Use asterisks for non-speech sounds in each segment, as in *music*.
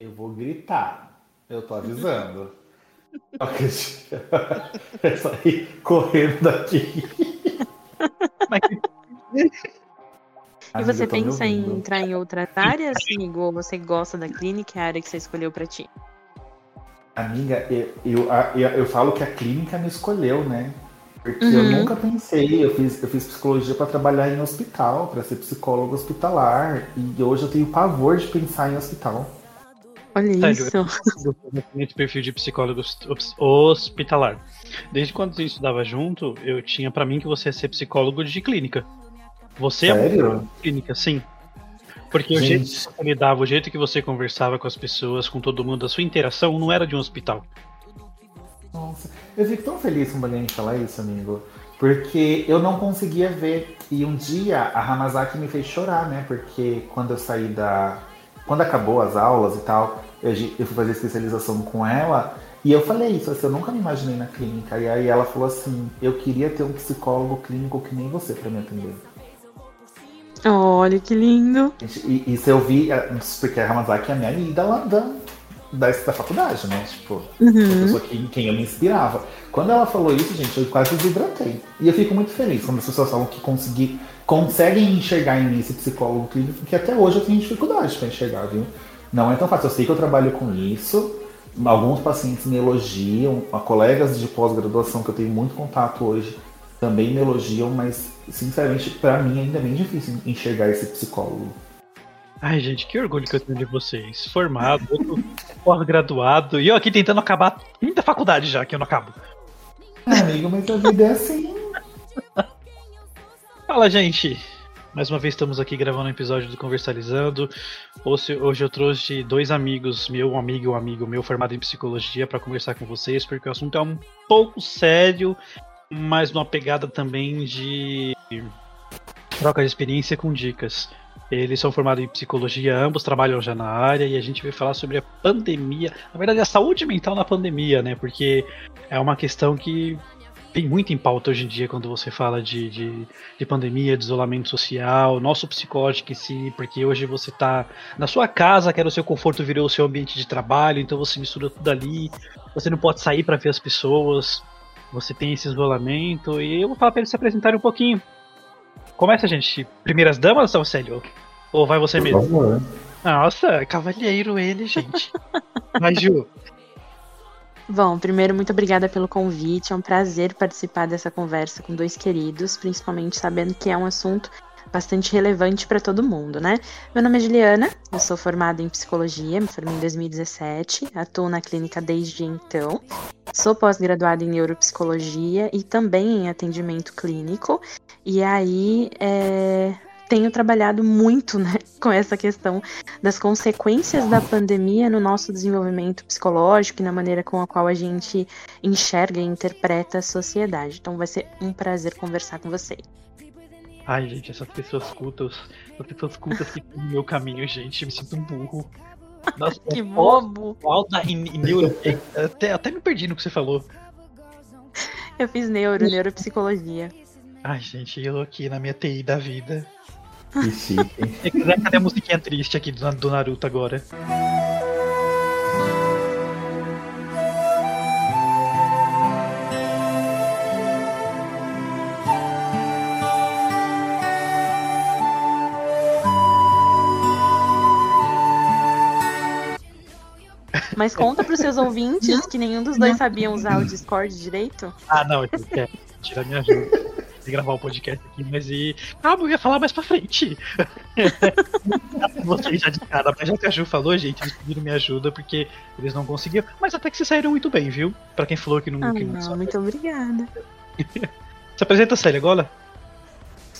Eu vou gritar. Eu tô avisando. *laughs* é sair correndo daqui. E você pensa em entrar em outras áreas, amigo? Ou você gosta da clínica, é a área que você escolheu para ti? Amiga, eu, eu, eu, eu, falo que a clínica me escolheu, né? Porque uhum. eu nunca pensei, eu fiz, eu fiz psicologia para trabalhar em hospital, para ser psicólogo hospitalar. E hoje eu tenho pavor de pensar em hospital. Olha Sério, isso. Eu tenho perfil de psicólogo hospitalar. Desde quando a gente estudava junto, eu tinha para mim que você ia ser psicólogo de clínica. Você Sério? é clínica, sim. Porque Gente. o jeito que você lidava, o jeito que você conversava com as pessoas, com todo mundo, a sua interação não era de um hospital. Nossa, eu fico tão feliz com alguém falar isso, amigo. Porque eu não conseguia ver. E um dia a Hamazaki me fez chorar, né? Porque quando eu saí da. Quando acabou as aulas e tal, eu, eu fui fazer especialização com ela. E eu falei isso, assim, eu nunca me imaginei na clínica. E aí ela falou assim: eu queria ter um psicólogo clínico que nem você para me atender. Olha que lindo. E, isso eu vi, é, porque a Hamazaki é a minha ídola da, da, da faculdade, né? Tipo, uhum. a pessoa que, quem eu me inspirava. Quando ela falou isso, gente, eu quase desidratei. E eu fico muito feliz quando as pessoas falam que consegui, conseguem enxergar em mim esse psicólogo clínico, que até hoje eu tenho dificuldade para enxergar, viu? Não é tão fácil. Eu sei que eu trabalho com isso. Alguns pacientes me elogiam, colegas de pós-graduação que eu tenho muito contato hoje também me elogiam, mas sinceramente, para mim ainda é bem difícil enxergar esse psicólogo. Ai, gente, que orgulho que eu tenho de vocês. Formado, *laughs* pós-graduado, e eu aqui tentando acabar muita faculdade já, que eu não acabo. Ah, amigo, mas a vida é assim. *laughs* Fala, gente. Mais uma vez estamos aqui gravando um episódio do Conversalizando. Hoje, hoje eu trouxe dois amigos, meu amigo e um amigo meu formado em psicologia, para conversar com vocês, porque o assunto é um pouco sério mas numa pegada também de troca de experiência com dicas. Eles são formados em psicologia, ambos trabalham já na área e a gente vai falar sobre a pandemia, na verdade a saúde mental na pandemia, né? Porque é uma questão que tem muito em pauta hoje em dia quando você fala de, de, de pandemia, de isolamento social, nosso psicológico em si, porque hoje você está na sua casa, que era o seu conforto, virou o seu ambiente de trabalho, então você mistura tudo ali, você não pode sair para ver as pessoas, você tem esse isolamento e eu vou falar pra eles se apresentarem um pouquinho. Começa, gente. Primeiras damas, ou sério? Ou vai você mesmo? Favor. Nossa, cavalheiro ele, gente. *laughs* Mas, Ju. Bom, primeiro, muito obrigada pelo convite. É um prazer participar dessa conversa com dois queridos, principalmente sabendo que é um assunto bastante relevante para todo mundo, né? Meu nome é Juliana, eu sou formada em psicologia, me formei em 2017, atuo na clínica desde então. Sou pós-graduada em neuropsicologia e também em atendimento clínico. E aí, é, tenho trabalhado muito né, *laughs* com essa questão das consequências da pandemia no nosso desenvolvimento psicológico e na maneira com a qual a gente enxerga e interpreta a sociedade. Então vai ser um prazer conversar com vocês. Ai, gente, essas pessoas cultas, essas pessoas cultas que estão no meu caminho, gente, eu me sinto um burro. Nossa, *laughs* que bobo! Alta em, em neuro. Até, até me perdi no que você falou. Eu fiz neuro, neuropsicologia. Ai, gente, eu aqui na minha TI da vida. Que chique. *laughs* Cadê a musiquinha triste aqui do Naruto agora? Mas conta pros seus ouvintes que nenhum dos dois sabiam usar o Discord direito. Ah, não, eu quero. Tira minha ajuda de gravar o podcast aqui, mas e. Ah, eu ia falar mais pra frente. *laughs* Vocês já de cara, mas já que a Ju falou, gente, eles pediram minha ajuda porque eles não conseguiam. Mas até que vocês saíram muito bem, viu? Pra quem falou que não. Ah, que não, não muito obrigada. *laughs* Se apresenta, Célia, agora?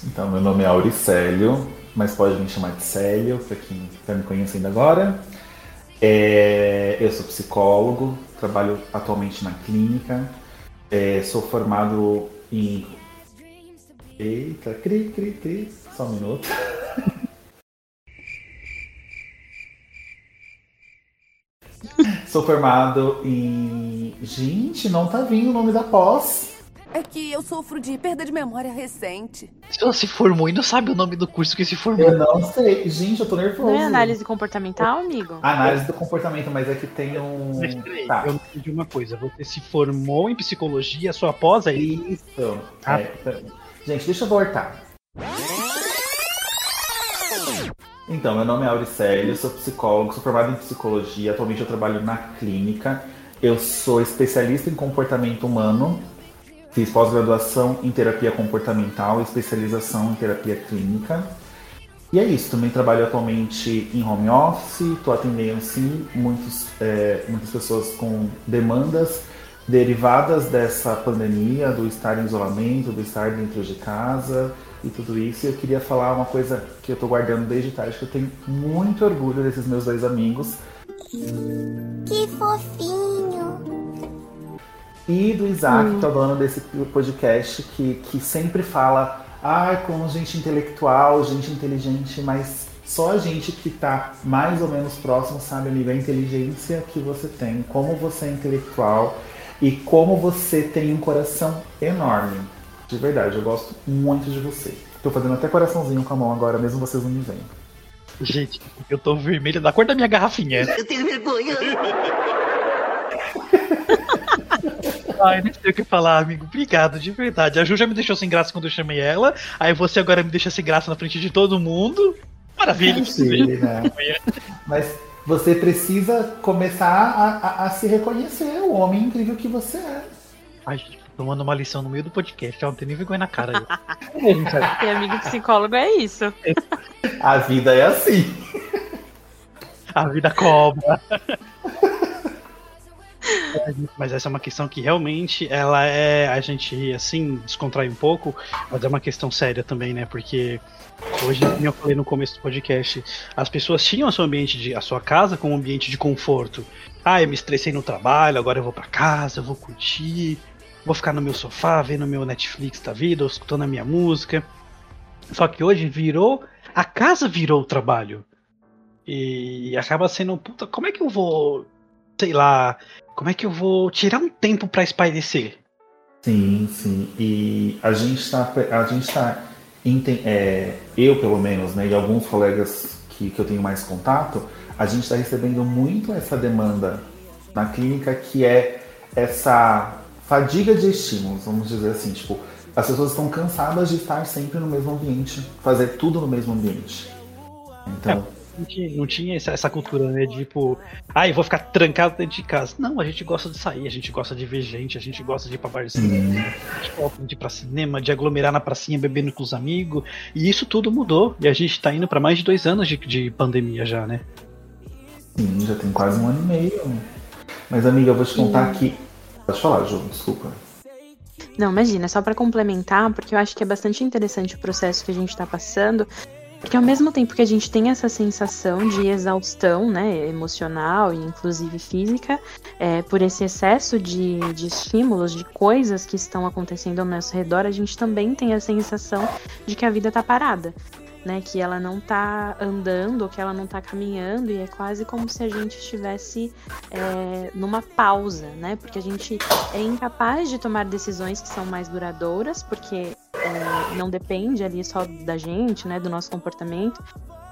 Então, meu nome é Auricélio, mas pode me chamar de Célio, pra quem tá me conhecendo agora. É, eu sou psicólogo, trabalho atualmente na clínica, é, sou formado em. Eita, cri, cri, cri. Só um minuto. *laughs* sou formado em. Gente, não tá vindo o nome da pós. É que eu sofro de perda de memória recente. Se ela se formou e não sabe o nome do curso que se formou. Eu não sei. Gente, eu tô nervoso. Não é análise comportamental, amigo? Análise do comportamento, mas é que tem um. Mas peraí, tá. eu não entendi uma coisa. Você se formou em psicologia, sua pós é isso? Ah. É. Gente, deixa eu voltar. Então, meu nome é Auricélio, sou psicólogo, sou formado em psicologia, atualmente eu trabalho na clínica. Eu sou especialista em comportamento humano, fiz pós-graduação em terapia comportamental, especialização em terapia clínica. E é isso, também trabalho atualmente em home office, estou atendendo sim muitos, é, muitas pessoas com demandas derivadas dessa pandemia, do estar em isolamento, do estar dentro de casa e tudo isso. E eu queria falar uma coisa que eu estou guardando desde tarde, que eu tenho muito orgulho desses meus dois amigos. Que fofinho! E do Isaac, hum. que é o dono desse podcast, que, que sempre fala ah, com gente intelectual, gente inteligente, mas só a gente que está mais ou menos próximo sabe, amigo, a inteligência que você tem, como você é intelectual e como você tem um coração enorme. De verdade, eu gosto muito de você. Tô fazendo até coraçãozinho com a mão agora, mesmo vocês não me vendo. Gente, eu tô vermelho da cor da minha garrafinha. Eu tenho vergonha. *laughs* Ai, não sei o que falar, amigo. Obrigado, de verdade. A Ju já me deixou sem graça quando eu chamei ela. Aí você agora me deixa sem graça na frente de todo mundo. Maravilha. Sim, né? Mas você precisa começar a, a, a, se reconhecer o homem incrível que você é. Ai, gente, tomando uma lição no meio do podcast. Eu não tenho nem vergonha na cara. Ter *laughs* amigo psicólogo é isso. A vida é assim. A vida cobra. Mas essa é uma questão que realmente ela é. A gente, assim, descontrai um pouco, mas é uma questão séria também, né? Porque hoje, como eu falei no começo do podcast, as pessoas tinham a sua ambiente de, a sua casa como um ambiente de conforto. Ah, eu me estressei no trabalho, agora eu vou para casa, eu vou curtir, vou ficar no meu sofá, vendo meu Netflix da vida, ou escutando a minha música. Só que hoje virou. A casa virou o trabalho. E acaba sendo, puta, como é que eu vou, sei lá, como é que eu vou tirar um tempo para espairecer? Sim, sim. E a gente está. A gente está é, eu, pelo menos, né, e alguns colegas que, que eu tenho mais contato, a gente está recebendo muito essa demanda na clínica que é essa fadiga de estímulos, vamos dizer assim, tipo, as pessoas estão cansadas de estar sempre no mesmo ambiente, fazer tudo no mesmo ambiente. Então, é não tinha essa, essa, cultura, né? De tipo, ah, eu vou ficar trancado dentro de casa. Não, a gente gosta de sair, a gente gosta de ver gente, a gente gosta de ir pra barzinho, uhum. a gente gosta de ir pra cinema, de aglomerar na pracinha bebendo com os amigos. E isso tudo mudou. E a gente tá indo para mais de dois anos de, de pandemia já, né? Sim, já tem quase um ano e meio. Mas, amiga, eu vou te contar Sim. que. Pode falar, Ju, desculpa. Não, imagina, só para complementar, porque eu acho que é bastante interessante o processo que a gente está passando, porque ao mesmo tempo que a gente tem essa sensação de exaustão, né, emocional e inclusive física, é, por esse excesso de, de estímulos, de coisas que estão acontecendo ao nosso redor, a gente também tem a sensação de que a vida está parada né? Que ela não tá andando, que ela não tá caminhando, e é quase como se a gente estivesse é, numa pausa, né? Porque a gente é incapaz de tomar decisões que são mais duradouras, porque é, não depende ali só da gente, né? Do nosso comportamento.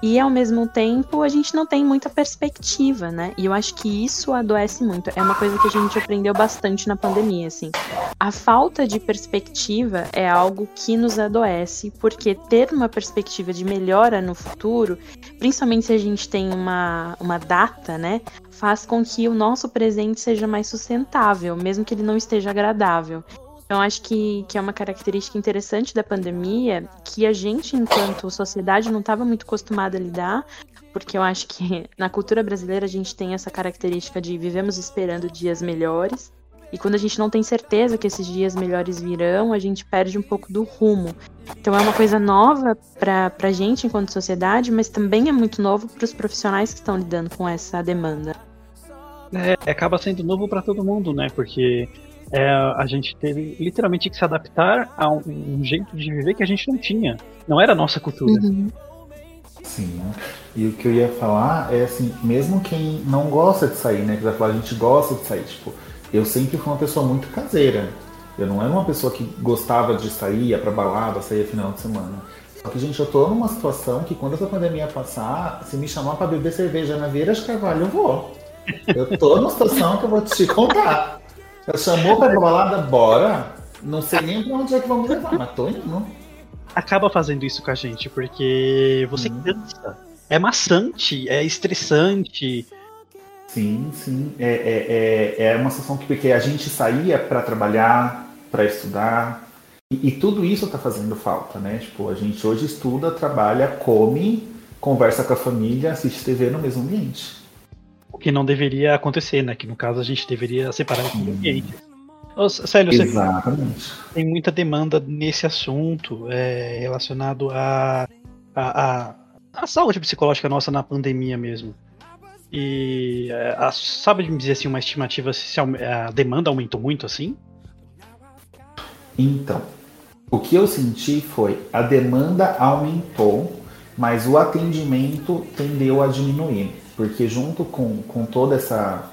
E ao mesmo tempo a gente não tem muita perspectiva, né? E eu acho que isso adoece muito. É uma coisa que a gente aprendeu bastante na pandemia, assim. A falta de perspectiva é algo que nos adoece, porque ter uma perspectiva de melhora no futuro, principalmente se a gente tem uma, uma data, né? Faz com que o nosso presente seja mais sustentável, mesmo que ele não esteja agradável. Então, acho que, que é uma característica interessante da pandemia que a gente, enquanto sociedade, não estava muito acostumada a lidar, porque eu acho que *laughs* na cultura brasileira a gente tem essa característica de vivemos esperando dias melhores. E quando a gente não tem certeza que esses dias melhores virão, a gente perde um pouco do rumo. Então é uma coisa nova para a gente enquanto sociedade, mas também é muito novo para os profissionais que estão lidando com essa demanda. É, acaba sendo novo para todo mundo, né? Porque é, a gente teve literalmente que se adaptar a um, um, jeito de viver que a gente não tinha. Não era a nossa cultura. Uhum. Sim. E o que eu ia falar é assim, mesmo quem não gosta de sair, né? Que vai falar, a gente gosta de sair. Tipo, eu sempre fui uma pessoa muito caseira. Eu não era uma pessoa que gostava de sair, ia pra balada, saía final de semana. Só que, gente, eu tô numa situação que quando essa pandemia passar, se me chamar pra beber cerveja na Vieira de Carvalho, eu vou. Eu tô numa situação que eu vou te contar. Eu chamou pra balada, bora. Não sei nem pra onde é que vamos levar, mas tô indo. Acaba fazendo isso com a gente, porque você hum. cansa. É maçante, é estressante. Sim, sim. É, é, é, é uma situação que porque a gente saía para trabalhar, para estudar, e, e, tudo isso está fazendo falta, né? Tipo, a gente hoje estuda, trabalha, come, conversa com a família, assiste TV no mesmo ambiente. O que não deveria acontecer, né? Que no caso a gente deveria separar os ambientes. Célio, Exatamente. tem muita demanda nesse assunto é, relacionado a, a, a, a saúde psicológica nossa na pandemia mesmo. E é, a, sabe me dizer assim uma estimativa se a demanda aumentou muito assim? Então, o que eu senti foi a demanda aumentou, mas o atendimento tendeu a diminuir, porque junto com, com toda essa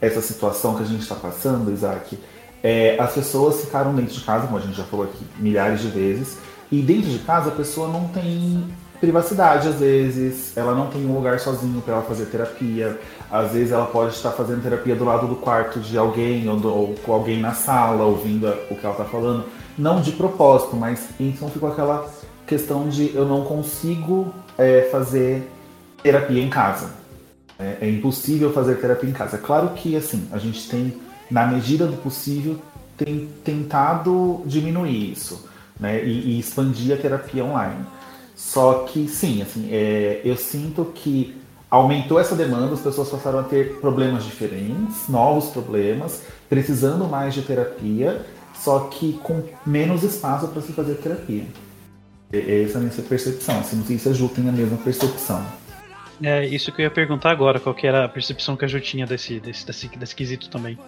essa situação que a gente está passando, Isaac, é, as pessoas ficaram dentro de casa, como a gente já falou aqui milhares de vezes, e dentro de casa a pessoa não tem privacidade às vezes, ela não tem um lugar sozinho para ela fazer terapia. Às vezes ela pode estar fazendo terapia do lado do quarto de alguém ou, do, ou com alguém na sala ouvindo o que ela está falando, não de propósito, mas então ficou aquela questão de eu não consigo é, fazer terapia em casa. É, é, impossível fazer terapia em casa. Claro que assim a gente tem, na medida do possível, tem tentado diminuir isso, né, e, e expandir a terapia online. Só que sim, assim, é, eu sinto que aumentou essa demanda, as pessoas passaram a ter problemas diferentes, novos problemas, precisando mais de terapia, só que com menos espaço para se fazer terapia. Essa é a minha percepção. Assim, não sei se Ju tem a mesma percepção. É isso que eu ia perguntar agora, qual que era a percepção que a Ju tinha desse, desse, desse, desse quesito também.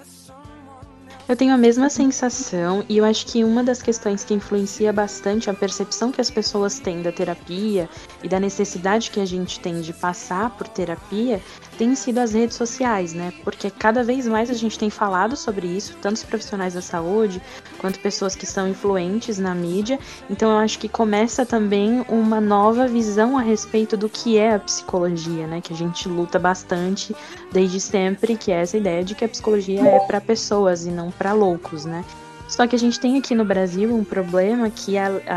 Eu tenho a mesma sensação e eu acho que uma das questões que influencia bastante a percepção que as pessoas têm da terapia e da necessidade que a gente tem de passar por terapia tem sido as redes sociais, né? Porque cada vez mais a gente tem falado sobre isso, tanto os profissionais da saúde quanto pessoas que são influentes na mídia. Então eu acho que começa também uma nova visão a respeito do que é a psicologia, né? Que a gente luta bastante desde sempre, que é essa ideia de que a psicologia é para pessoas e não para loucos, né? Só que a gente tem aqui no Brasil um problema que,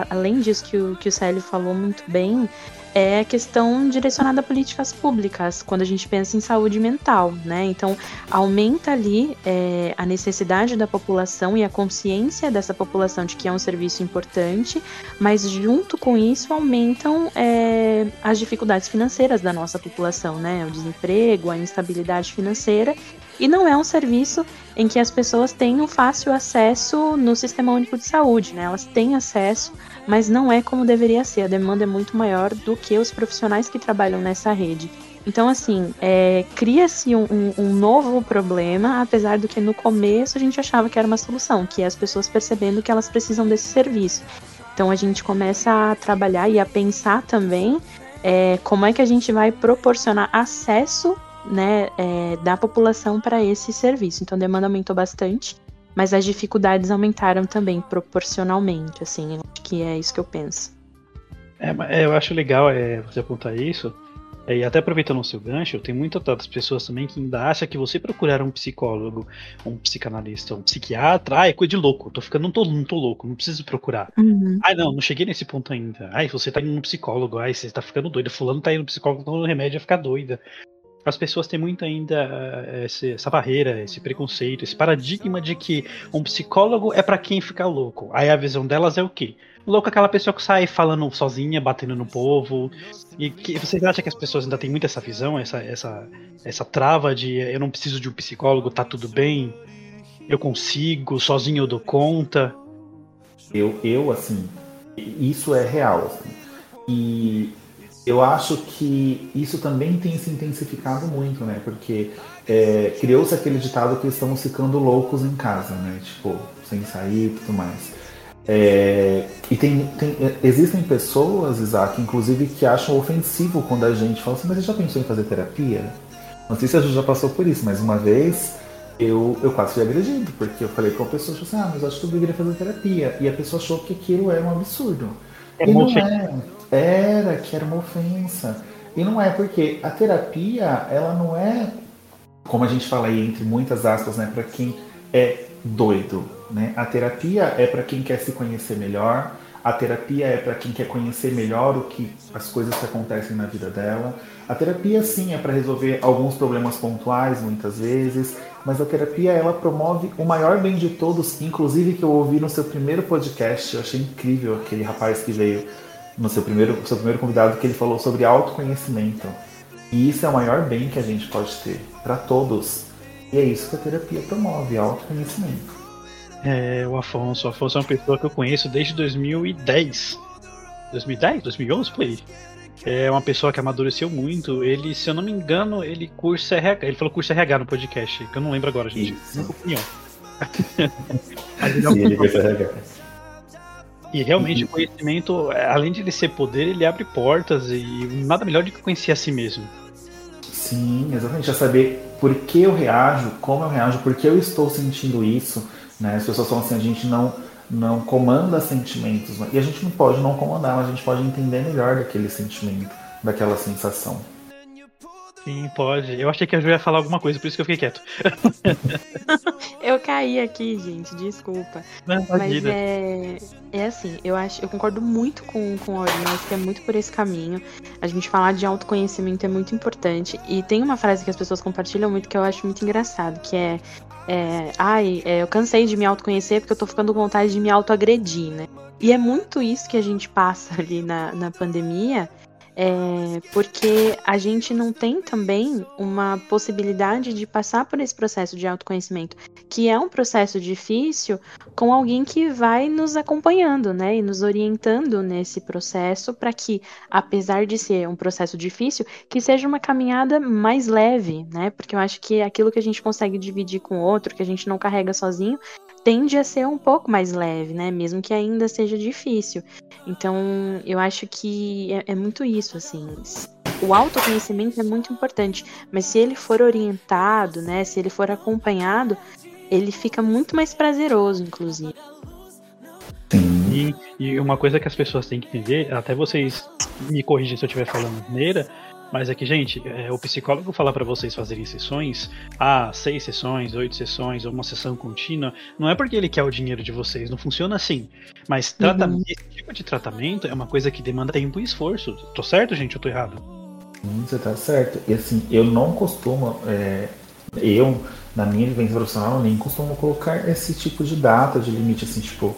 além disso que o, que o Célio falou muito bem, é a questão direcionada a políticas públicas, quando a gente pensa em saúde mental, né? Então, aumenta ali é, a necessidade da população e a consciência dessa população de que é um serviço importante, mas junto com isso aumentam é, as dificuldades financeiras da nossa população, né? O desemprego, a instabilidade financeira e não é um serviço em que as pessoas tenham fácil acesso no sistema único de saúde, né? Elas têm acesso, mas não é como deveria ser. A demanda é muito maior do que os profissionais que trabalham nessa rede. Então, assim, é, cria-se um, um, um, novo problema, apesar do que no começo a gente achava que era uma solução, que é as pessoas percebendo que elas precisam desse serviço. Então, a gente começa a trabalhar e a pensar também é, como é que a gente vai proporcionar acesso né, é, da população para esse serviço. Então a demanda aumentou bastante, mas as dificuldades aumentaram também proporcionalmente. Assim, acho que é isso que eu penso. É, é, eu acho legal é, você apontar isso. É, e até aproveitando o seu gancho, tem muitas outras pessoas também que ainda acham que você procurar um psicólogo, um psicanalista, um psiquiatra, ah, é coisa de louco, tô ficando, não tô, não tô louco, não preciso procurar. Uhum. Ah, não, não cheguei nesse ponto ainda. Ai, você tá indo no psicólogo, ai, você tá ficando doida, fulano tá indo no psicólogo, tomando remédio a ficar doida as pessoas têm muito ainda eh, essa barreira, esse preconceito, esse paradigma de que um psicólogo é para quem fica louco. Aí a visão delas é o quê? Louco é aquela pessoa que sai falando sozinha, batendo no povo. E que, vocês acham que as pessoas ainda têm muito essa visão, essa, essa, essa trava de eu não preciso de um psicólogo, tá tudo bem, eu consigo, sozinho eu dou conta? Eu, eu assim, isso é real. Assim. E eu acho que isso também tem se intensificado muito, né? Porque é, criou-se aquele ditado que estamos ficando loucos em casa, né? Tipo, sem sair e tudo mais. É, e tem, tem, existem pessoas, Isaac, inclusive, que acham ofensivo quando a gente fala assim, mas você já pensou em fazer terapia? Não sei se a gente já passou por isso, mas uma vez eu, eu quase fui agredido, porque eu falei com a pessoa, assim, ah, mas eu acho que eu deveria fazer terapia. E a pessoa achou que aquilo era um absurdo. É e não é. Era, que era uma ofensa. E não é, porque a terapia, ela não é, como a gente fala aí, entre muitas aspas, né, para quem é doido. Né? A terapia é para quem quer se conhecer melhor, a terapia é para quem quer conhecer melhor o que as coisas que acontecem na vida dela. A terapia sim é para resolver alguns problemas pontuais muitas vezes, mas a terapia ela promove o maior bem de todos, inclusive que eu ouvi no seu primeiro podcast, eu achei incrível aquele rapaz que veio no seu primeiro, seu primeiro convidado que ele falou sobre autoconhecimento. E isso é o maior bem que a gente pode ter para todos. E é isso que a terapia promove, autoconhecimento. É, o Afonso. O Afonso é uma pessoa que eu conheço desde 2010. 2010? 2011? Por aí. É uma pessoa que amadureceu muito. Ele, se eu não me engano, ele cursa RH. Ele falou curso RH no podcast, que eu não lembro agora, gente. Isso. Minha opinião. *laughs* Ele, vai carregar. E realmente o conhecimento, além de ele ser poder, ele abre portas e nada melhor do que conhecer a si mesmo. Sim, exatamente. É saber por que eu reajo, como eu reajo, por que eu estou sentindo isso. Né? As pessoas falam assim, a gente não, não comanda sentimentos. né? E a gente não pode não comandar, mas a gente pode entender melhor daquele sentimento, daquela sensação. Sim, pode. Eu achei que a Ju ia falar alguma coisa, por isso que eu fiquei quieto. *laughs* Eu caí aqui, gente, desculpa. Não, Mas é, é assim, eu acho, eu concordo muito com, com a Aurina, acho que é muito por esse caminho. A gente falar de autoconhecimento é muito importante. E tem uma frase que as pessoas compartilham muito que eu acho muito engraçado, que é, é ai, é, eu cansei de me autoconhecer porque eu tô ficando com vontade de me autoagredir, né? E é muito isso que a gente passa ali na, na pandemia. É, porque a gente não tem também uma possibilidade de passar por esse processo de autoconhecimento, que é um processo difícil, com alguém que vai nos acompanhando, né, e nos orientando nesse processo para que, apesar de ser um processo difícil, que seja uma caminhada mais leve, né, porque eu acho que aquilo que a gente consegue dividir com o outro, que a gente não carrega sozinho, tende a ser um pouco mais leve, né, mesmo que ainda seja difícil. Então, eu acho que é, é muito isso, assim. O autoconhecimento é muito importante, mas se ele for orientado, né, se ele for acompanhado, ele fica muito mais prazeroso, inclusive. E, e uma coisa que as pessoas têm que entender, até vocês me corrigem se eu estiver falando maneira, mas é que, gente, é, o psicólogo falar para vocês fazerem sessões, ah, seis sessões, oito sessões, ou uma sessão contínua, não é porque ele quer o dinheiro de vocês, não funciona assim. Mas tratamento, esse tipo de tratamento é uma coisa que demanda tempo e esforço. Tô certo, gente? Eu tô errado? Hum, Você tá certo. E assim, eu não costumo, é, eu, na minha vivência profissional, nem costumo colocar esse tipo de data, de limite, assim, tipo,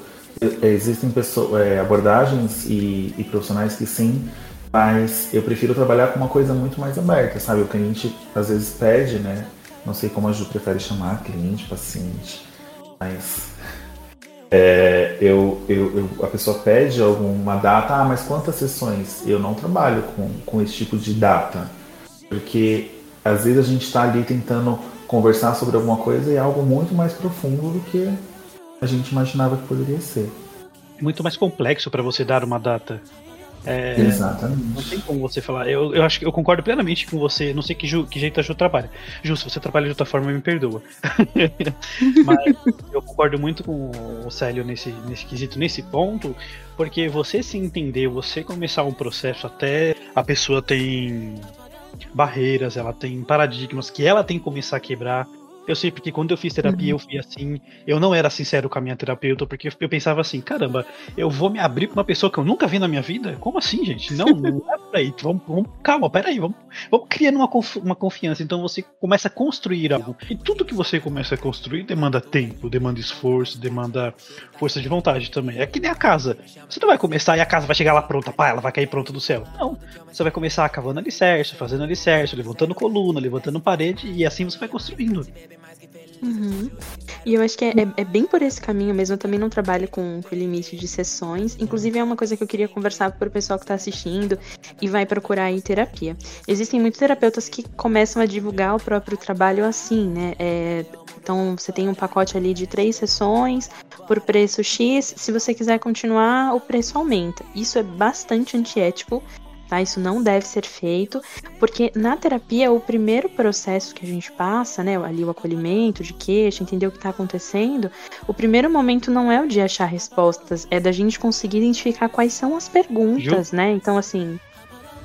é, existem pessoas, é, abordagens e, e profissionais que sim, mas eu prefiro trabalhar com uma coisa muito mais aberta, sabe? O cliente às vezes pede, né? Não sei como a Ju prefere chamar, cliente, paciente, mas é, eu, eu, eu- a pessoa pede alguma data, ah, mas quantas sessões? Eu não trabalho com, com esse tipo de data, porque às vezes a gente está ali tentando conversar sobre alguma coisa e é algo muito mais profundo do que a gente imaginava que poderia ser. Muito mais complexo para você dar uma data. É, Não Exatamente. tem como você falar. Eu, eu acho que eu concordo plenamente com você. Não sei que, Ju- que jeito a Ju trabalha. Ju, se você trabalha de outra forma, me perdoa. *laughs* Mas eu concordo muito com o Célio nesse, nesse quesito, nesse ponto, porque você se entender, você começar um processo até a pessoa tem barreiras, ela tem paradigmas que ela tem que começar a quebrar. Eu sei porque quando eu fiz terapia eu fui assim, eu não era sincero com a minha terapeuta, porque eu pensava assim, caramba, eu vou me abrir pra uma pessoa que eu nunca vi na minha vida? Como assim, gente? Não, não é por aí. Vamos, vamos, calma, peraí, vamos, vamos criando uma, uma confiança. Então você começa a construir algo. E tudo que você começa a construir demanda tempo, demanda esforço, demanda força de vontade também. É que nem a casa. Você não vai começar e a casa vai chegar lá pronta, pá, ela vai cair pronta do céu. Não. Você vai começar cavando alicerce, fazendo alicerce, levantando coluna, levantando parede, e assim você vai construindo. Uhum. E eu acho que é, é- é bem por esse caminho mesmo. Eu também não trabalho com, com limite de sessões. Inclusive, é uma coisa que eu queria conversar para o pessoal que está assistindo e vai procurar aí terapia. Existem muitos terapeutas que começam a divulgar o próprio trabalho assim, né? É, então, você tem um pacote ali de três sessões por preço X. Se você quiser continuar, o preço aumenta. Isso é bastante antiético. Tá? Isso não deve ser feito, porque na terapia o primeiro processo que a gente passa, né, ali o acolhimento de queixa, entender o que está acontecendo, o primeiro momento não é o de achar respostas, é da gente conseguir identificar quais são as perguntas, Ju? né? Então assim,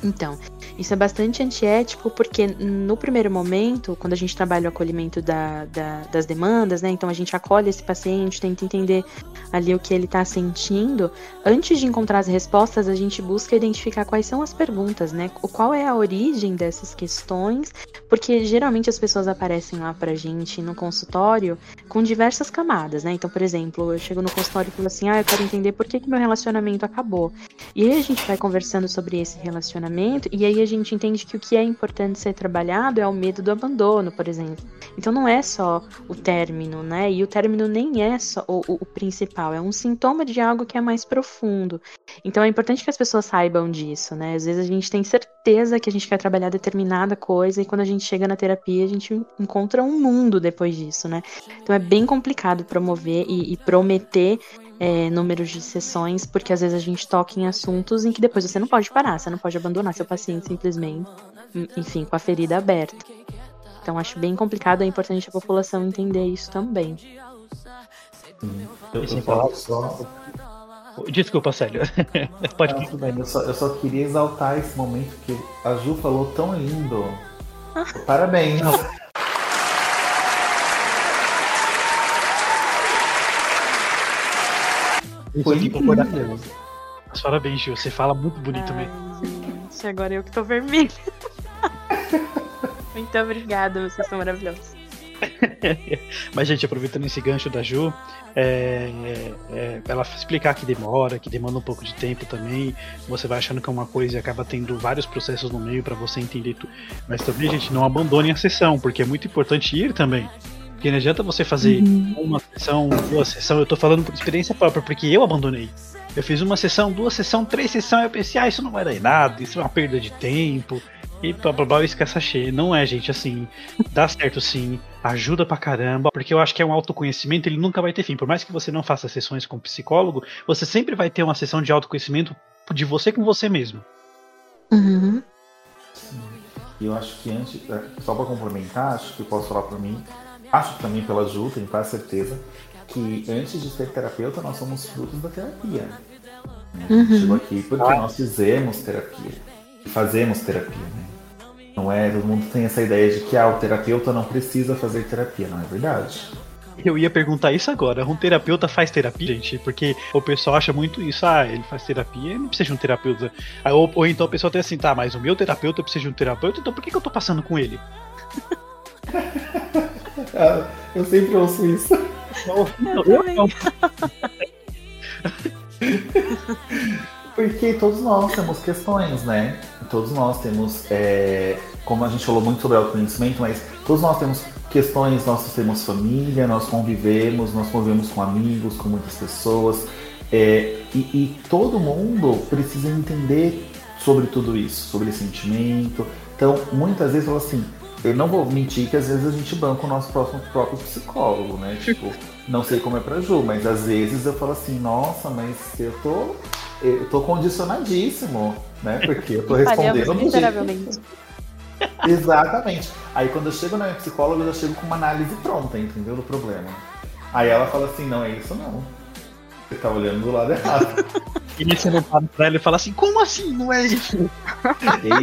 então, isso é bastante antiético porque no primeiro momento, quando a gente trabalha o acolhimento da, da, das demandas, né? Então a gente acolhe esse paciente, tenta entender ali o que ele está sentindo. Antes de encontrar as respostas, a gente busca identificar quais são as perguntas, né? Qual é a origem dessas questões, porque geralmente as pessoas aparecem lá pra gente no consultório com diversas camadas, né? Então, por exemplo, eu chego no consultório e falo assim: ah, eu quero entender por que, que meu relacionamento acabou. E aí a gente vai conversando sobre esse relacionamento, e aí a gente entende que o que é importante ser trabalhado é o medo do abandono, por exemplo. Então não é só o término, né? E o término nem é só o, o, o principal, é um sintoma de algo que é mais profundo. Então é importante que as pessoas saibam disso, né? Às vezes a gente tem certeza que a gente quer trabalhar determinada coisa e quando a gente chega na terapia a gente encontra um mundo depois disso, né? Então é bem complicado promover e, e prometer é, números de sessões, porque às vezes a gente toca em assuntos em que depois você não pode parar, você não pode abandonar seu paciente simplesmente, enfim, com a ferida aberta. Então acho bem complicado, é importante a população entender isso também. Eu, eu falar só. Desculpa, Célio. *laughs* Pode ah, tudo bem. Eu só, eu só queria exaltar esse momento que a Ju falou tão lindo. Ah. Parabéns. *laughs* Foi incrível. Mas parabéns, Gil. Você fala muito bonito Ai, mesmo. Gente, agora eu que tô vermelho. *laughs* muito obrigada, vocês são maravilhosos. *laughs* Mas, gente, aproveitando esse gancho da Ju, é, é, ela explicar que demora, que demanda um pouco de tempo também. Você vai achando que é uma coisa e acaba tendo vários processos no meio para você entender tudo. Mas também, gente, não abandone a sessão, porque é muito importante ir também. Porque não adianta você fazer uhum. uma sessão, duas sessões. Eu tô falando por experiência própria, porque eu abandonei. Eu fiz uma sessão, duas sessões, três sessões, eu pensei, ah, isso não vai dar em nada, isso é uma perda de tempo. E blá blá blá, esquece cheia. Não é, gente, assim, dá certo sim, ajuda pra caramba, porque eu acho que é um autoconhecimento, ele nunca vai ter fim. Por mais que você não faça sessões com psicólogo, você sempre vai ter uma sessão de autoconhecimento de você com você mesmo. Uhum. E eu acho que antes, é, só para complementar, acho que eu posso falar para mim, acho também pela Ju, tenho quase certeza, que antes de ser terapeuta, nós somos frutos da terapia. Né? Uhum. Chegou aqui porque ah. nós fizemos terapia. Fazemos terapia, né? Não é, todo mundo tem essa ideia de que ah, o terapeuta não precisa fazer terapia, não é verdade? Eu ia perguntar isso agora. Um terapeuta faz terapia, gente? Porque o pessoal acha muito isso. Ah, ele faz terapia, ele não precisa de um terapeuta. Ou, ou então o pessoal tem assim, tá, mas o meu terapeuta precisa de um terapeuta, então por que, que eu tô passando com ele? *laughs* Ah, eu sempre ouço isso. Eu, eu Porque todos nós temos questões, né? Todos nós temos, é, como a gente falou muito sobre autoconhecimento, mas todos nós temos questões, nós temos família, nós convivemos, nós convivemos com amigos, com muitas pessoas. É, e, e todo mundo precisa entender sobre tudo isso, sobre esse sentimento. Então, muitas vezes fala assim, eu não vou mentir que às vezes a gente banca o nosso próximo, próprio psicólogo, né? *laughs* Tipo, não sei como é pra Ju, mas às vezes eu falo assim, nossa, mas eu tô. Eu tô condicionadíssimo, né? Porque eu tô respondendo. *laughs* Exatamente. Aí quando eu chego na minha psicóloga, eu já chego com uma análise pronta, entendeu? Do problema. Aí ela fala assim, não, é isso não. Você tá olhando do lado errado. *laughs* E você não para pra ela e fala assim, como assim? Não é isso?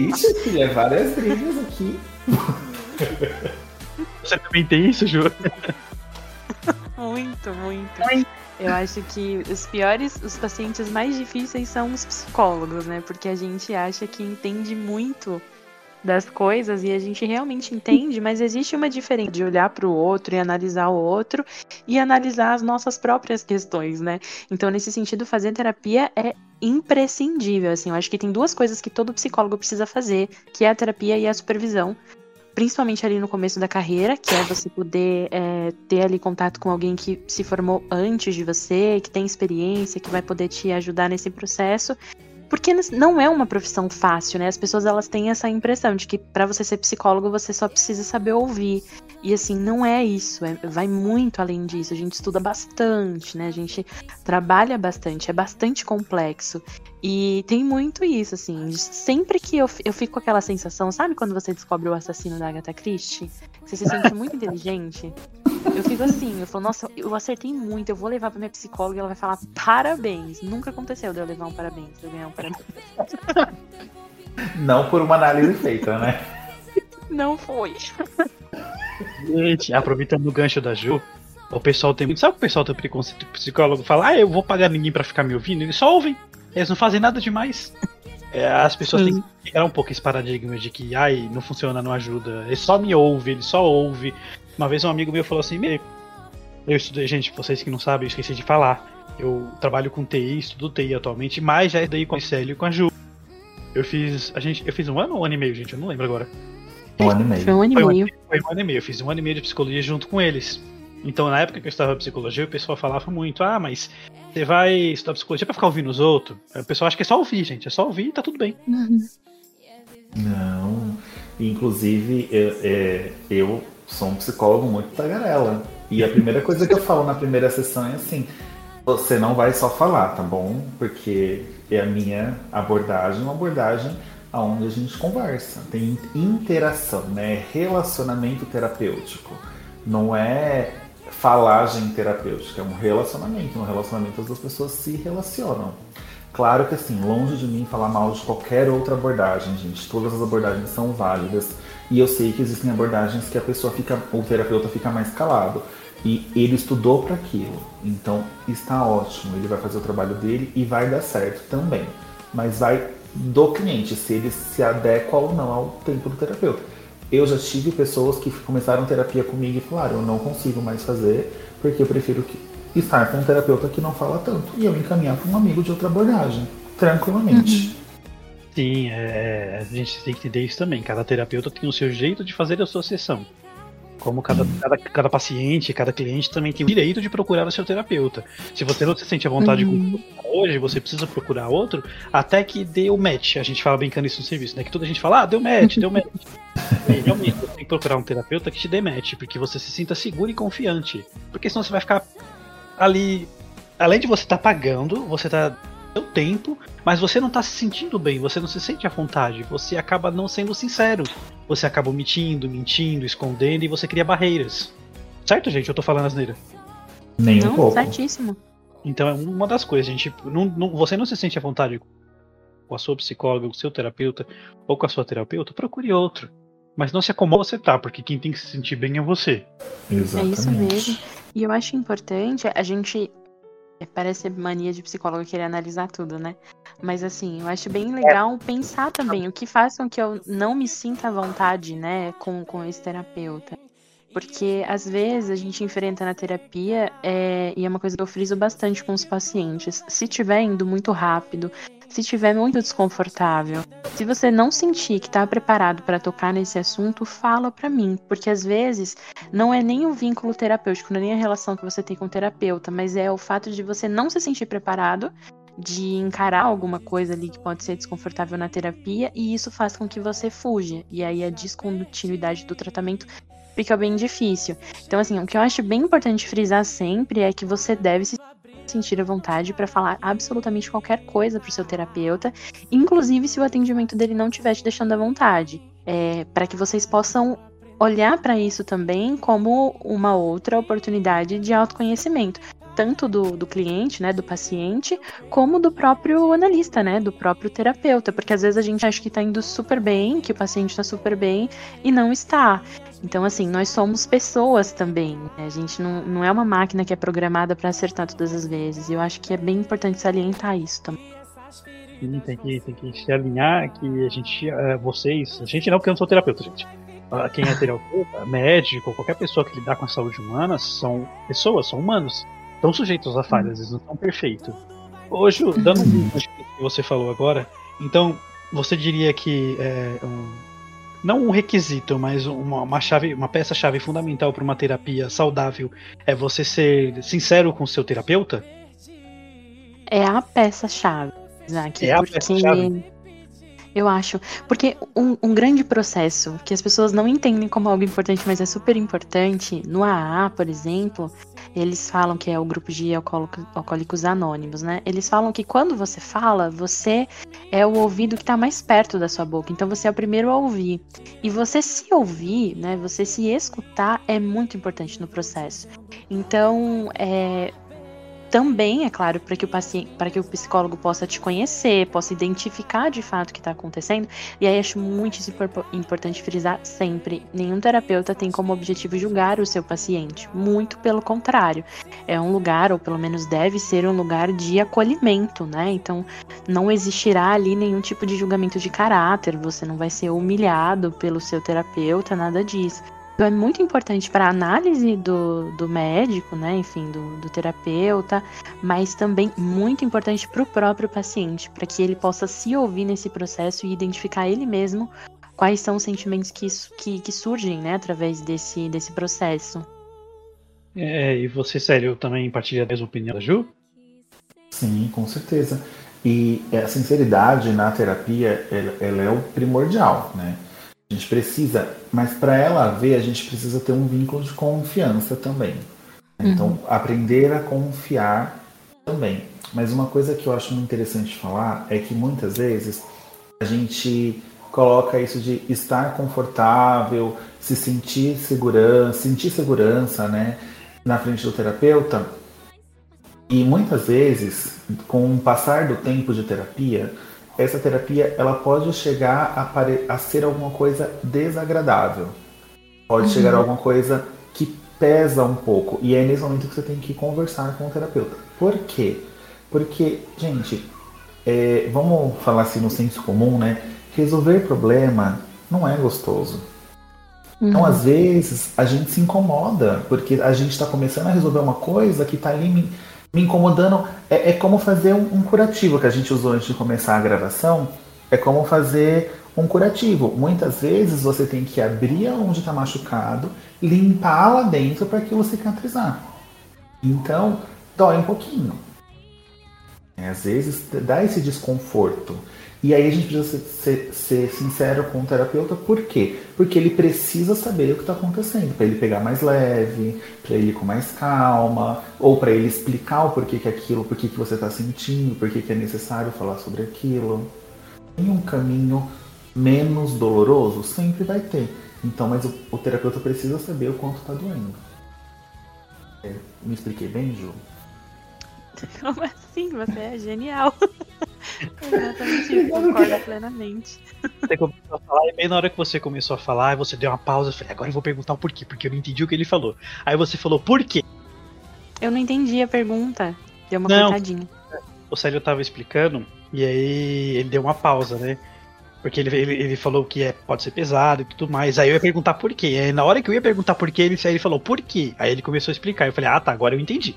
Ixi, filha, é várias brigas aqui. *laughs* Você também tem isso, Ju? Muito, muito. Eu acho que os piores, os pacientes mais difíceis são os psicólogos, né? Porque a gente acha que entende muito das coisas e a gente realmente entende, mas existe uma diferença de olhar para o outro e analisar o outro e analisar as nossas próprias questões, né? Então, nesse sentido, fazer terapia é imprescindível, assim. Eu acho que tem duas coisas que todo psicólogo precisa fazer, que é a terapia e a supervisão principalmente ali no começo da carreira, que é você poder é, ter ali contato com alguém que se formou antes de você, que tem experiência, que vai poder te ajudar nesse processo. Porque não é uma profissão fácil, né? As pessoas elas têm essa impressão de que para você ser psicólogo você só precisa saber ouvir. E assim, não é isso, é, vai muito além disso. A gente estuda bastante, né? A gente trabalha bastante, é bastante complexo. E tem muito isso, assim. Sempre que eu, eu fico com aquela sensação, sabe quando você descobre o assassino da Agatha Christie? Você se sente muito inteligente. Eu fico assim, eu falo, nossa, eu acertei muito, eu vou levar pra minha psicóloga e ela vai falar parabéns. Nunca aconteceu de eu levar um parabéns, de eu ganhar um parabéns. Não por uma análise feita, né? Não foi. Gente, aproveitando o gancho da Ju, o pessoal tem muito. Sabe o pessoal tem preconceito? O psicólogo fala, ah, eu vou pagar ninguém pra ficar me ouvindo? Eles só ouvem. Eles não fazem nada demais. É, as pessoas Sim. têm que quebrar um pouco esse paradigma de que, ai, não funciona, não ajuda. Ele só me ouve, ele só ouve. Uma vez um amigo meu falou assim: Meu, eu estudei, gente, vocês que não sabem, eu esqueci de falar. Eu trabalho com TI, estudo TI atualmente, mas já estudei com a Célio e com a Ju. Eu fiz. A gente, eu fiz um ano ou um ano e meio, gente? Eu não lembro agora. Um ano e meio. Foi um ano e meio. Foi um ano e meio. Eu fiz um ano e meio de psicologia junto com eles. Então, na época que eu estava psicologia, o pessoal falava muito: ah, mas você vai estudar psicologia pra ficar ouvindo os outros? O pessoal acha que é só ouvir, gente. É só ouvir e tá tudo bem. Não. Inclusive, eu, é, eu sou um psicólogo muito tagarela. E a primeira coisa que eu falo na primeira sessão é assim: você não vai só falar, tá bom? Porque é a minha abordagem, uma abordagem onde a gente conversa, tem interação, né? Relacionamento terapêutico. Não é falagem terapêutica, é um relacionamento. No relacionamento as duas pessoas se relacionam. Claro que assim, longe de mim falar mal de qualquer outra abordagem, gente. Todas as abordagens são válidas. E eu sei que existem abordagens que a pessoa fica, o terapeuta fica mais calado. E ele estudou para aquilo. Então está ótimo. Ele vai fazer o trabalho dele e vai dar certo também. Mas vai do cliente, se ele se adequa ou não ao tempo do terapeuta. Eu já tive pessoas que começaram terapia comigo e falaram: eu não consigo mais fazer porque eu prefiro estar com um terapeuta que não fala tanto. E eu encaminhar para um amigo de outra abordagem, tranquilamente. Uhum. Sim, é, a gente tem que entender isso também. Cada terapeuta tem o seu jeito de fazer a sua sessão. Como cada, cada, cada, paciente, cada cliente também tem o direito de procurar o seu terapeuta. Se você não se sente à vontade uhum. com hoje, você precisa procurar outro até que dê o match. A gente fala brincando isso no serviço, né? Que toda a gente fala, ah, deu match, deu match. *laughs* e, realmente, você tem que procurar um terapeuta que te dê match, porque você se sinta seguro e confiante. Porque senão você vai ficar ali. Além de você estar tá pagando, você está seu tempo, mas você não tá se sentindo bem, você não se sente à vontade, você acaba não sendo sincero. Você acaba omitindo, mentindo, escondendo e você cria barreiras. Certo, gente? Eu tô falando asneira. Nem um não, pouco. Certíssimo. Então é uma das coisas, gente. Não, não, você não se sente à vontade com a sua psicóloga, com o seu terapeuta ou com a sua terapeuta, procure outro. Mas não se acomoda você tá, porque quem tem que se sentir bem é você. Exatamente. É isso mesmo. E eu acho importante a gente é, parece mania de psicólogo querer analisar tudo, né? Mas assim, eu acho bem legal pensar também o que faz com que eu não me sinta à vontade, né, com, com esse terapeuta. Porque às vezes a gente enfrenta na terapia, é, e é uma coisa que eu friso bastante com os pacientes. Se estiver indo muito rápido, se estiver muito desconfortável, se você não sentir que está preparado para tocar nesse assunto, fala para mim, porque às vezes não é nem o vínculo terapêutico, não é nem a relação que você tem com o terapeuta, mas é o fato de você não se sentir preparado de encarar alguma coisa ali que pode ser desconfortável na terapia e isso faz com que você fuja. E aí a descontinuidade do tratamento fica bem difícil. Então, assim, o que eu acho bem importante frisar sempre é que você deve se sentir à vontade para falar absolutamente qualquer coisa para o seu terapeuta, inclusive se o atendimento dele não estiver te deixando à vontade, é, para que vocês possam olhar para isso também como uma outra oportunidade de autoconhecimento, tanto do, do cliente, né, do paciente, como do próprio analista, né, do próprio terapeuta, porque às vezes a gente acha que está indo super bem, que o paciente está super bem e não está. Então, assim, nós somos pessoas também. Né? A gente não, não é uma máquina que é programada para acertar todas as vezes. Eu acho que é bem importante salientar isso também. Sim, tem que, tem que se alinhar que a gente, uh, vocês, a gente não, porque eu não sou terapeuta, gente. Uh, quem é terapeuta, médico, qualquer pessoa que lidar com a saúde humana são pessoas, são humanos. Estão sujeitos a falhas, eles não estão perfeitos. Hoje, dando um que você falou agora, então você diria que é, um, não um requisito, mas uma, uma chave, uma peça-chave fundamental para uma terapia saudável é você ser sincero com o seu terapeuta? É a peça-chave, Isaac. É a peça-chave. Eu acho. Porque um, um, grande processo que as pessoas não entendem como algo importante, mas é super importante, no AA, por exemplo, eles falam que é o grupo de alcoólicos anônimos, né? Eles falam que quando você fala, você é o ouvido que está mais perto da sua boca. Então você é o primeiro a ouvir. E você se ouvir, né? Você se escutar é muito importante no processo. Então, é, também, é claro, para que o paciente, que o psicólogo possa te conhecer, possa identificar de fato o que está acontecendo. E aí acho muito importante frisar sempre: nenhum terapeuta tem como objetivo julgar o seu paciente. Muito pelo contrário, é um lugar, ou pelo menos deve ser um lugar de acolhimento, né? Então não existirá ali nenhum tipo de julgamento de caráter. Você não vai ser humilhado pelo seu terapeuta, nada disso. Então é muito importante para a análise do, do médico, né, enfim, do, do terapeuta, mas também muito importante para o próprio paciente, para que ele possa se ouvir nesse processo e identificar ele mesmo quais são os sentimentos que, que, que surgem né, através desse, desse processo. É, e você, Célio, também partilha a mesma opinião da Ju? Sim, com certeza. E a sinceridade na terapia, ela, ela é o primordial, né? A gente precisa, mas para ela ver, a gente precisa ter um vínculo de confiança também. Então, uhum. aprender a confiar também. Mas uma coisa que eu acho muito interessante falar é que muitas vezes a gente coloca isso de estar confortável, se sentir segurança, sentir segurança, né, na frente do terapeuta. E muitas vezes, com o passar do tempo de terapia, essa terapia ela pode chegar a, a ser alguma coisa desagradável. Pode uhum. chegar a alguma coisa que pesa um pouco. E é nesse momento que você tem que conversar com o terapeuta. Por quê? Porque, gente, é, vamos falar assim no senso comum, né? Resolver problema não é gostoso. Então, uhum. Então, às vezes, a gente se incomoda, porque a gente está começando a resolver uma coisa que está ali me incomodando. É, é como fazer um, um, curativo que a gente usou antes de começar a gravação. É como fazer um curativo. Muitas vezes você tem que abrir onde está machucado, limpar lá dentro para aquilo cicatrizar. Então, dói um pouquinho. É, às vezes dá esse desconforto. E aí a gente precisa ser, ser, ser sincero com o terapeuta, por quê? Porque ele precisa saber o que está acontecendo, para ele pegar mais leve, para ele ir com mais calma, ou para ele explicar o porquê que aquilo, porquê que você está sentindo, porquê que é necessário falar sobre aquilo. Tem um caminho menos doloroso? Sempre vai ter. Então, mas o, o terapeuta precisa saber o quanto está doendo. É, me expliquei bem, Ju? *laughs* Como assim? Você é genial. *laughs* Exatamente, eu concordo plenamente. Você começou a falar, e bem na hora que você começou a falar, você deu uma pausa, eu falei, agora eu vou perguntar o porquê, porque eu não entendi o que ele falou. Aí você falou, por quê? Eu não entendi a pergunta. Deu uma não, cortadinha. O Célio tava explicando, e aí ele deu uma pausa, né? Porque ele, ele, ele falou que é, pode ser pesado e tudo mais. Aí eu ia perguntar por quê. Aí na hora que eu ia perguntar por quê, ele, aí ele falou por quê. Aí ele começou a explicar. Eu falei, ah tá, agora eu entendi.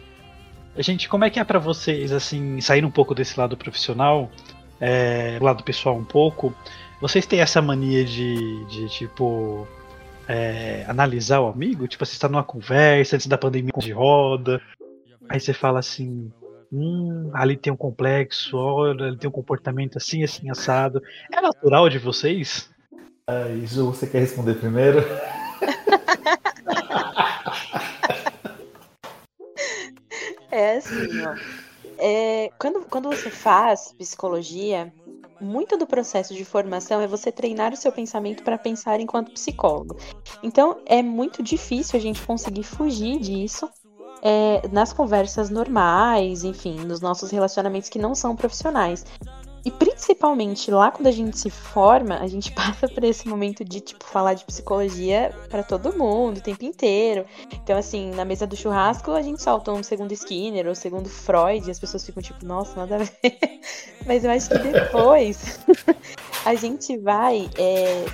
Gente, como é que é para vocês, assim, sair um pouco desse lado profissional, é, lado pessoal um pouco? Vocês têm essa mania de, de tipo, é, analisar o amigo? Tipo, você está numa conversa antes da pandemia de roda, aí você fala assim, hum, ali tem um complexo, olha, ele tem um comportamento assim, assim, assado. É natural de vocês? Aí, Ju, você quer responder primeiro? É assim, ó. É, quando, quando você faz psicologia, muito do processo de formação é você treinar o seu pensamento para pensar enquanto psicólogo. Então, é muito difícil a gente conseguir fugir disso é, nas conversas normais, enfim, nos nossos relacionamentos que não são profissionais. E principalmente lá quando a gente se forma, a gente *laughs* passa por esse momento de, tipo, falar de psicologia para todo mundo o tempo inteiro. Então, assim, na mesa do churrasco, a gente solta um segundo Skinner ou segundo Freud e as pessoas ficam tipo, nossa, nada a ver. *laughs* Mas eu acho que depois *laughs* a gente vai é,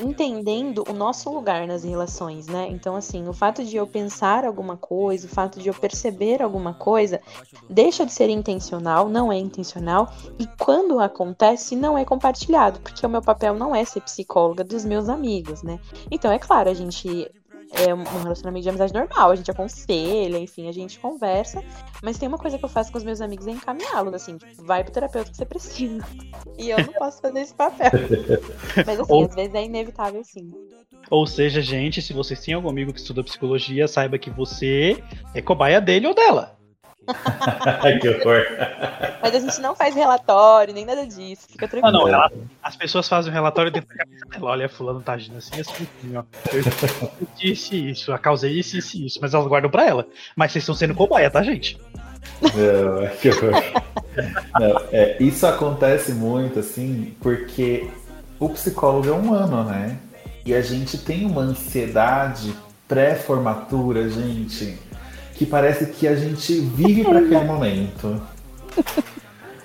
entendendo o nosso lugar nas relações, né? Então, assim, o fato de eu pensar alguma coisa, o fato de eu perceber alguma coisa, deixa de ser intencional, não é intencional. E quando acontece, não é compartilhado, porque o meu papel não é ser psicóloga dos meus amigos, né? Então, é claro, a gente é um relacionamento de amizade normal, a gente aconselha, enfim, a gente conversa. Mas tem uma coisa que eu faço com os meus amigos é encaminhá-los, assim, tipo, vai pro terapeuta que você precisa. *laughs* E eu não posso fazer esse papel. *laughs* Mas assim, Ou- às vezes é inevitável, sim. Ou seja, gente, se vocês têm algum amigo que estuda psicologia, saiba que você é cobaia dele ou dela. *laughs* que horror. Mas a gente não faz relatório, nem nada disso. Fica tranquilo. não, ela- as pessoas fazem um relatório dentro da cabeça dela. Olha, fulano tá agindo assim, assim, assim, ó. Eu disse isso, a causa é isso, isso e isso, mas elas guardam pra ela. Mas vocês estão sendo cobaia, tá, gente? Não, que horror. Não, é, isso acontece muito, assim, porque o psicólogo é humano, né? E a gente tem uma ansiedade pré-formatura, gente, que parece que a gente vive para aquele momento.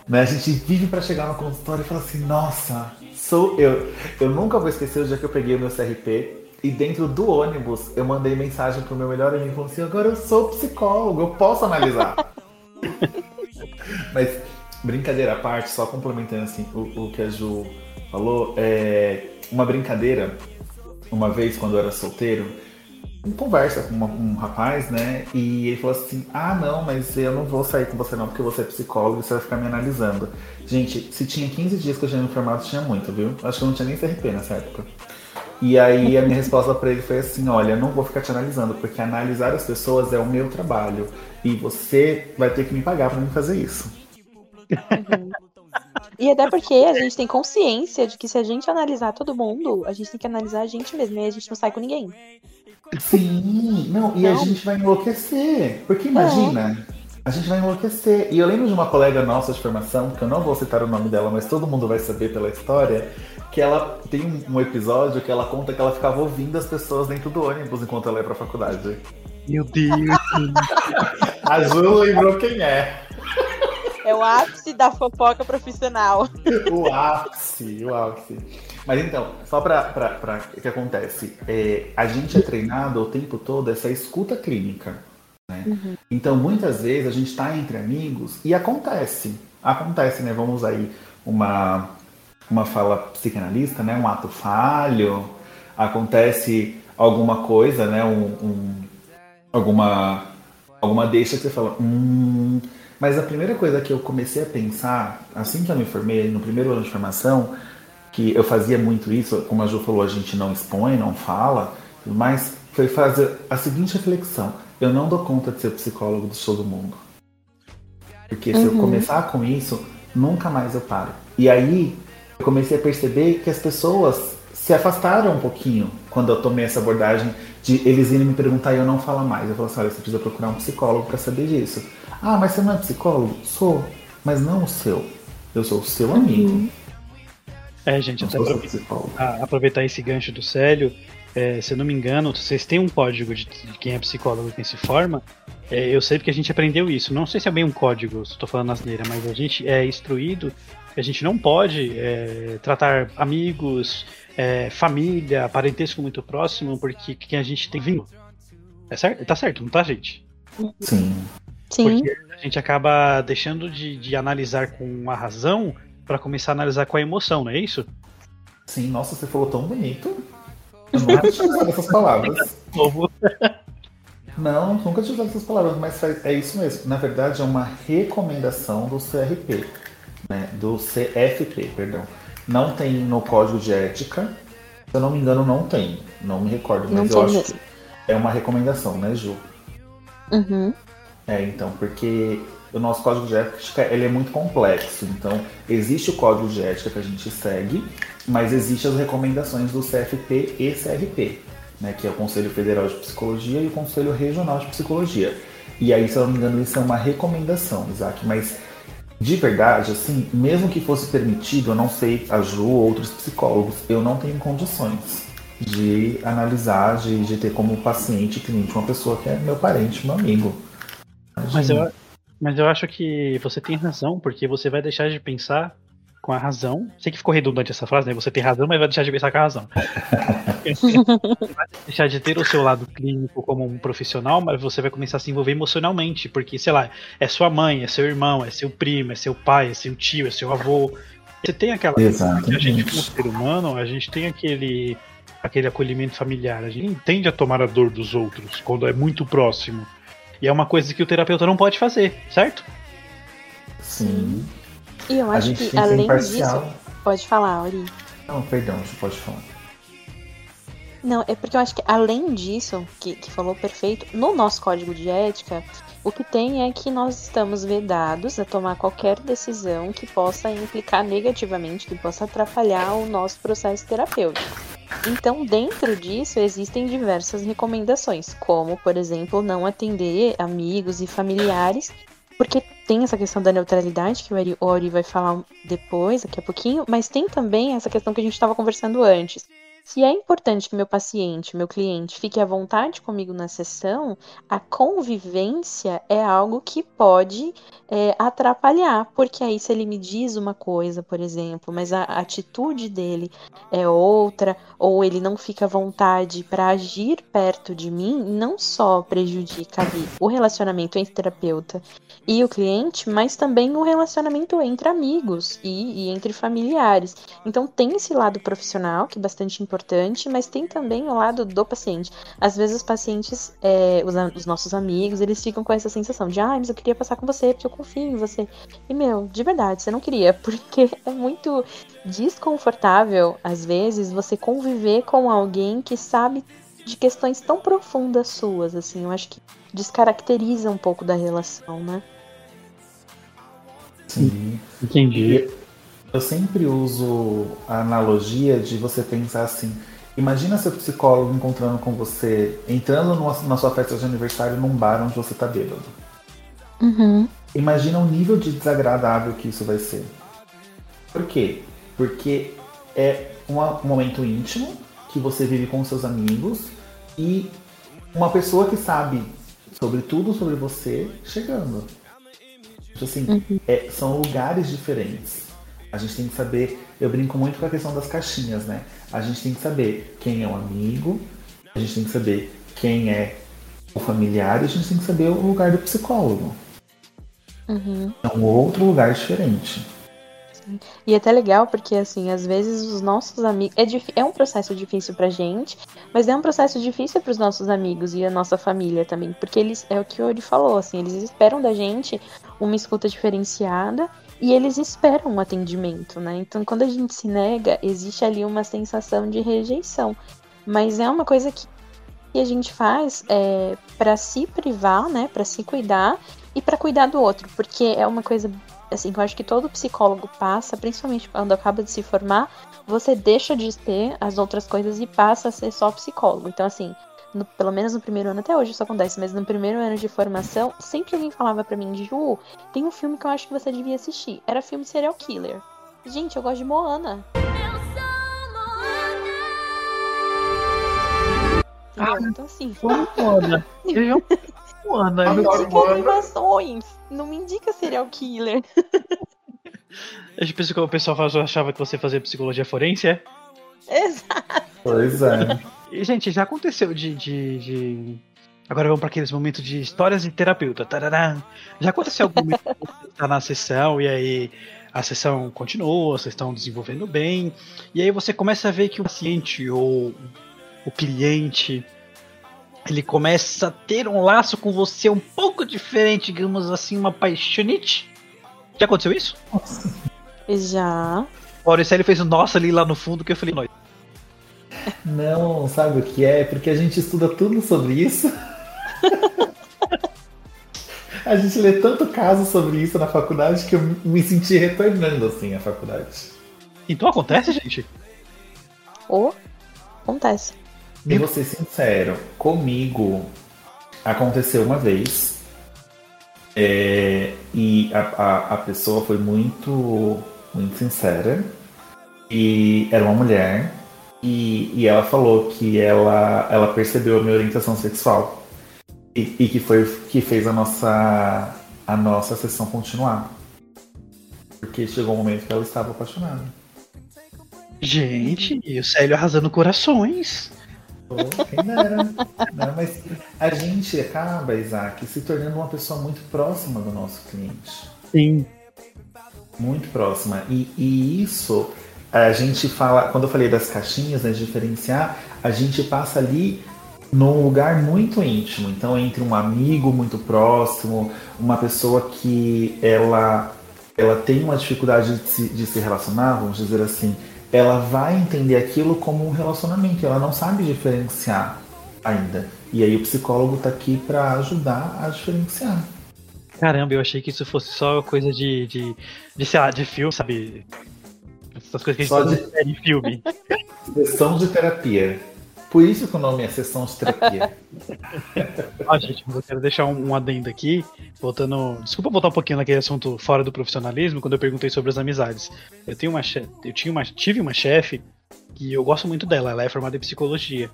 Né? A gente vive para chegar no consultório e falar assim, nossa, sou eu. Eu nunca vou esquecer o dia que eu peguei o meu CRP e dentro do ônibus eu mandei mensagem pro meu melhor amigo falando assim, agora eu sou psicólogo, eu posso analisar. Mas, brincadeira à parte, só complementando assim, o, o que a Ju falou, é uma brincadeira, uma vez quando eu era solteiro, conversa com uma- um rapaz, né? E ele falou assim: Ah, não, mas eu não vou sair com você não, porque você é psicólogo e você vai ficar me analisando. Gente, se tinha 15 dias que eu tinha me informado, tinha muito, viu? Acho que eu não tinha nem CRP nessa época. E aí a minha resposta pra ele foi assim: olha, não vou ficar te analisando, porque analisar as pessoas é o meu trabalho. E você vai ter que me pagar pra mim fazer isso. E até porque a gente tem consciência de que se a gente analisar todo mundo, a gente tem que analisar a gente mesmo e a gente não sai com ninguém. Sim, não, e a Não. gente vai enlouquecer. Porque imagina, a gente vai enlouquecer. E eu lembro de uma colega nossa de formação, que eu não vou citar o nome dela, mas todo mundo vai saber pela história, que ela tem um, um episódio que ela conta que ela ficava ouvindo as pessoas dentro do ônibus enquanto ela ia pra faculdade. Meu Deus. A Ju lembrou quem é. É o ápice da fofoca profissional. O ápice, o ápice. Mas então, só pra o que acontece? É, a gente é treinado o tempo todo essa escuta clínica. Né? Então, muitas vezes a gente está entre amigos e acontece. Acontece, né? Vamos aí uma, uma fala psicanalista, né? Um ato falho, acontece alguma coisa, né? Um, um- alguma, alguma deixa que você fala, hum. Mas a primeira coisa que eu comecei a pensar, assim que eu me formei, no primeiro ano de formação, que eu fazia muito isso, como a Ju falou, a gente não expõe, não fala, mas foi fazer a seguinte reflexão: eu não dou conta de ser psicólogo de todo mundo. Porque se eu começar com isso, nunca mais eu paro. E aí eu comecei a perceber que as pessoas se afastaram um pouquinho quando eu tomei essa abordagem de eles irem me perguntar e eu não falar mais. Eu falo assim, olha, você precisa procurar um psicólogo para saber disso. Ah, mas você não é psicólogo? Sou, mas não o seu. Eu sou o seu amigo. É, gente, até aproveitar, a- aproveitar esse gancho do Célio, é, se eu não me engano, vocês têm um código de, de quem é psicólogo e quem se forma. É, eu sei porque a gente aprendeu isso. Não sei se é bem um código, se estou falando asneira, mas a gente é instruído que a gente não pode é, tratar amigos, é, família, parentesco muito próximo, porque quem a gente tem vínculo. É certo? Tá certo, não tá, gente? Sim. Sim. Porque a gente acaba deixando de, de analisar com a razão para começar a analisar com a emoção, não é isso? Sim, nossa, você falou tão bonito. Eu nunca tinha usado essas palavras. *laughs* Não, nunca tinha usado essas palavras, mas é isso mesmo. Na verdade, é uma recomendação do CRP, né? Do CFP, perdão. Não tem no código de ética. Se eu não me engano, não tem. Não me recordo, mas Não eu acho mesmo. que é uma recomendação, né, Ju? Uhum. É, então, porque o nosso código de ética ele é muito complexo. Então, existe o código de ética que a gente segue, mas existem as recomendações do CFP e CRP, né, que é o Conselho Federal de Psicologia e o Conselho Regional de Psicologia. E aí, se eu não me engano, isso é uma recomendação, Isaac, mas de verdade, assim, mesmo que fosse permitido, eu não sei, a Ju ou outros psicólogos, eu não tenho condições de analisar, de, de ter como paciente, cliente, uma pessoa que é meu parente, meu amigo. Mas eu, mas eu acho que você tem razão, porque você vai deixar de pensar com a razão. Sei que ficou redundante essa frase, né? Você tem razão, mas vai deixar de pensar com a razão. Você *laughs* vai deixar de ter o seu lado clínico como um profissional, mas você vai começar a se envolver emocionalmente, porque, sei lá, é sua mãe, é seu irmão, é seu primo, é seu pai, é seu tio, é seu avô. Você tem aquela. A gente, como Exatamente. ser humano, a gente tem aquele. aquele acolhimento familiar. A gente tende a tomar a dor dos outros quando é muito próximo. E é uma coisa que o terapeuta não pode fazer, certo? Sim. E eu acho que, além imparcial. disso. Pode falar, Ori. Não, perdão, você pode falar. Não, é porque eu acho que além disso, que, que falou perfeito, no nosso código de ética, o que tem é que nós estamos vedados a tomar qualquer decisão que possa implicar negativamente, que possa atrapalhar o nosso processo terapêutico. Então, dentro disso, existem diversas recomendações, como, por exemplo, não atender amigos e familiares, porque tem essa questão da neutralidade, que o Ori vai falar depois, daqui a pouquinho, mas tem também essa questão que a gente estava conversando antes. Se é importante que meu paciente, meu cliente, fique à vontade comigo na sessão, a convivência é algo que pode é, atrapalhar, porque aí se ele me diz uma coisa, por exemplo, mas a atitude dele é outra, ou ele não fica à vontade para agir perto de mim, não só prejudica o relacionamento entre terapeuta e o cliente, mas também o relacionamento entre amigos e, e entre familiares. Então tem esse lado profissional, que é bastante importante, mas tem também o lado do paciente. Às vezes os pacientes, é, os, os nossos amigos, eles ficam com essa sensação de, ah, mas eu queria passar com você, porque eu confio em você. E, meu, de verdade, você não queria, *laughs* porque é muito desconfortável, às vezes, você conviver com alguém que sabe de questões tão profundas suas, assim. Eu acho que descaracteriza um pouco da relação, né? Sim. Entendi. Eu sempre uso a analogia de você pensar assim: imagina seu psicólogo encontrando com você, entrando numa- na sua festa de aniversário num bar onde você tá bêbado. Uhum. Imagina o nível de desagradável que isso vai ser. Por quê? Porque é um momento íntimo que você vive com seus amigos e uma pessoa que sabe sobre tudo sobre você chegando. Tipo assim, é- são lugares diferentes. A gente tem que saber. Eu brinco muito com a questão das caixinhas, né? A gente tem que saber quem é o amigo, a gente tem que saber quem é o familiar e a gente tem que saber o lugar do psicólogo. Uhum. É um outro lugar diferente. E é até legal porque, assim, às vezes os nossos amigos. É, dif- é um processo difícil pra gente, mas é um processo difícil pros nossos amigos e a nossa família também. Porque eles, é o que o Ori falou, assim, eles esperam da gente uma escuta diferenciada e eles esperam um atendimento, né? Então, quando a gente se nega, existe ali uma sensação de rejeição. Mas é uma coisa que, a gente faz é, para se privar, né? Para se cuidar e para cuidar do outro. Porque é uma coisa assim, que eu acho que todo psicólogo passa, principalmente quando acaba de se formar, você deixa de ter as outras coisas e passa a ser só psicólogo. Então, assim, no- pelo menos no primeiro ano, até hoje isso acontece, mas no primeiro ano de formação, sempre alguém falava pra mim, Ju, tem um filme que eu acho que você devia assistir. Era filme serial killer. Gente, eu gosto de Moana. Entendeu? Então, assim, Moana. Eu Moana. Adoro indica animações. Não me indica serial killer. A gente pensou que o pessoal achava que você fazia psicologia forense, é? Exato. Pois é. E, gente, já aconteceu de. de, de- Agora vamos para aqueles momentos de histórias de terapeuta. Tarará. Já aconteceu algum momento que você tá na sessão e aí a sessão continua, vocês estão desenvolvendo bem, e aí você começa a ver que o paciente ou o cliente ele começa a ter um laço com você um pouco diferente, digamos assim, uma paixonite. Já aconteceu isso? Já. O Auricelli fez o nossa ali lá no fundo que eu falei, nós. Não, sabe o que é? Porque a gente estuda tudo sobre isso. a gente lê tanto caso sobre isso na faculdade que eu me senti retornando assim à faculdade. Então acontece, gente? Ou acontece. E vou ser sincero, comigo aconteceu uma vez é, e a, a, a pessoa foi muito, muito sincera e era uma mulher e, e ela falou que ela, ela percebeu a minha orientação sexual e, e que foi que fez a nossa, a nossa sessão continuar. Porque chegou um momento que ela estava apaixonada. Gente, e o Célio arrasando corações. Pô, quem dera. Não, mas a gente acaba, Isaac, se tornando uma pessoa muito próxima do nosso cliente. Sim. Muito próxima. E, e isso, a gente fala, quando eu falei das caixinhas, né, de diferenciar, a gente passa ali num lugar muito íntimo. Então, entre um amigo muito próximo, uma pessoa que ela, ela tem uma dificuldade de se, de se relacionar, vamos dizer assim, ela vai entender aquilo como um relacionamento, ela não sabe diferenciar ainda. E aí o psicólogo está aqui para ajudar a diferenciar. Caramba, eu achei que isso fosse só coisa de, de, de sei lá, de filme, sabe? Essas coisas que a gente Só faz em filme. *laughs* Sessão de terapia. Por isso que o nome é sessão de terapia. Ah, gente, eu quero deixar um, um adendo aqui, voltando. Desculpa voltar um pouquinho naquele assunto fora do profissionalismo, quando eu perguntei sobre as amizades. Eu tenho uma che- eu tinha uma, tive uma chefe que eu gosto muito dela, ela é formada em psicologia.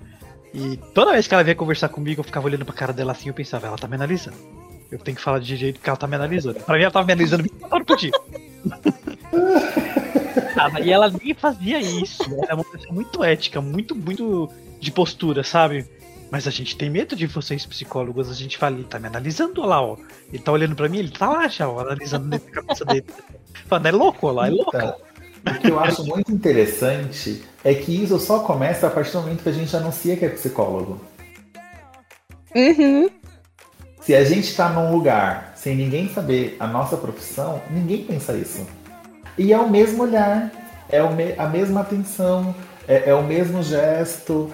E toda vez que ela vinha conversar comigo, eu ficava olhando pra cara dela assim, eu pensava, ela tá me analisando. Eu tenho que falar de jeito que ela tá me analisando. Pra mim, ela tava me analisando 24 horas por dia. *laughs* E ela nem fazia isso. Ela é uma pessoa muito ética, muito, muito de postura, sabe? Mas a gente tem medo de vocês, psicólogos. A gente fala, ele tá me analisando lá, ó. Ele tá olhando pra mim, ele tá lá já, ó, analisando dentro da cabeça dele. Falando, é louco, lá, é louco. Então, o que eu acho muito interessante é que isso só começa a partir do momento que a gente anuncia que é psicólogo. Uhum. Se a gente está num lugar sem ninguém saber a nossa profissão, ninguém pensa isso. E é o mesmo olhar, é me- a mesma atenção, é, é o mesmo gesto.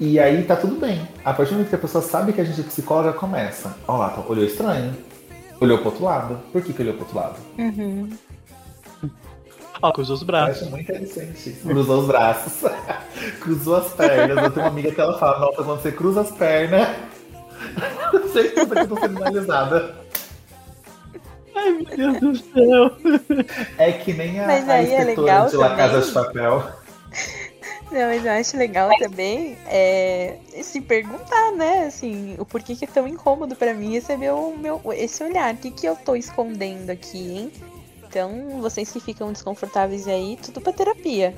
E aí tá tudo bem. A partir do momento que a pessoa sabe que a gente é psicóloga, começa. Ó lá, tá- olhou estranho. Olhou pro outro lado. Por que, que olhou pro outro lado? Uhum. Ó, cruzou os Eu braços. acho muito interessante. isso. Cruzou os braços. *laughs* Cruzou as pernas. Eu tenho uma amiga que ela fala, nossa, quando você cruza as pernas, certeza que eu tô sendo analisada. Ai, meu Deus do céu. É que nem a, Mas a é de La também. Casa de Papel. Não, mas eu acho legal também é, se perguntar, né? Assim, o porquê que é tão incômodo pra mim receber o meu, esse olhar. O que, que eu tô escondendo aqui, hein? Então, vocês que ficam desconfortáveis aí, tudo pra terapia.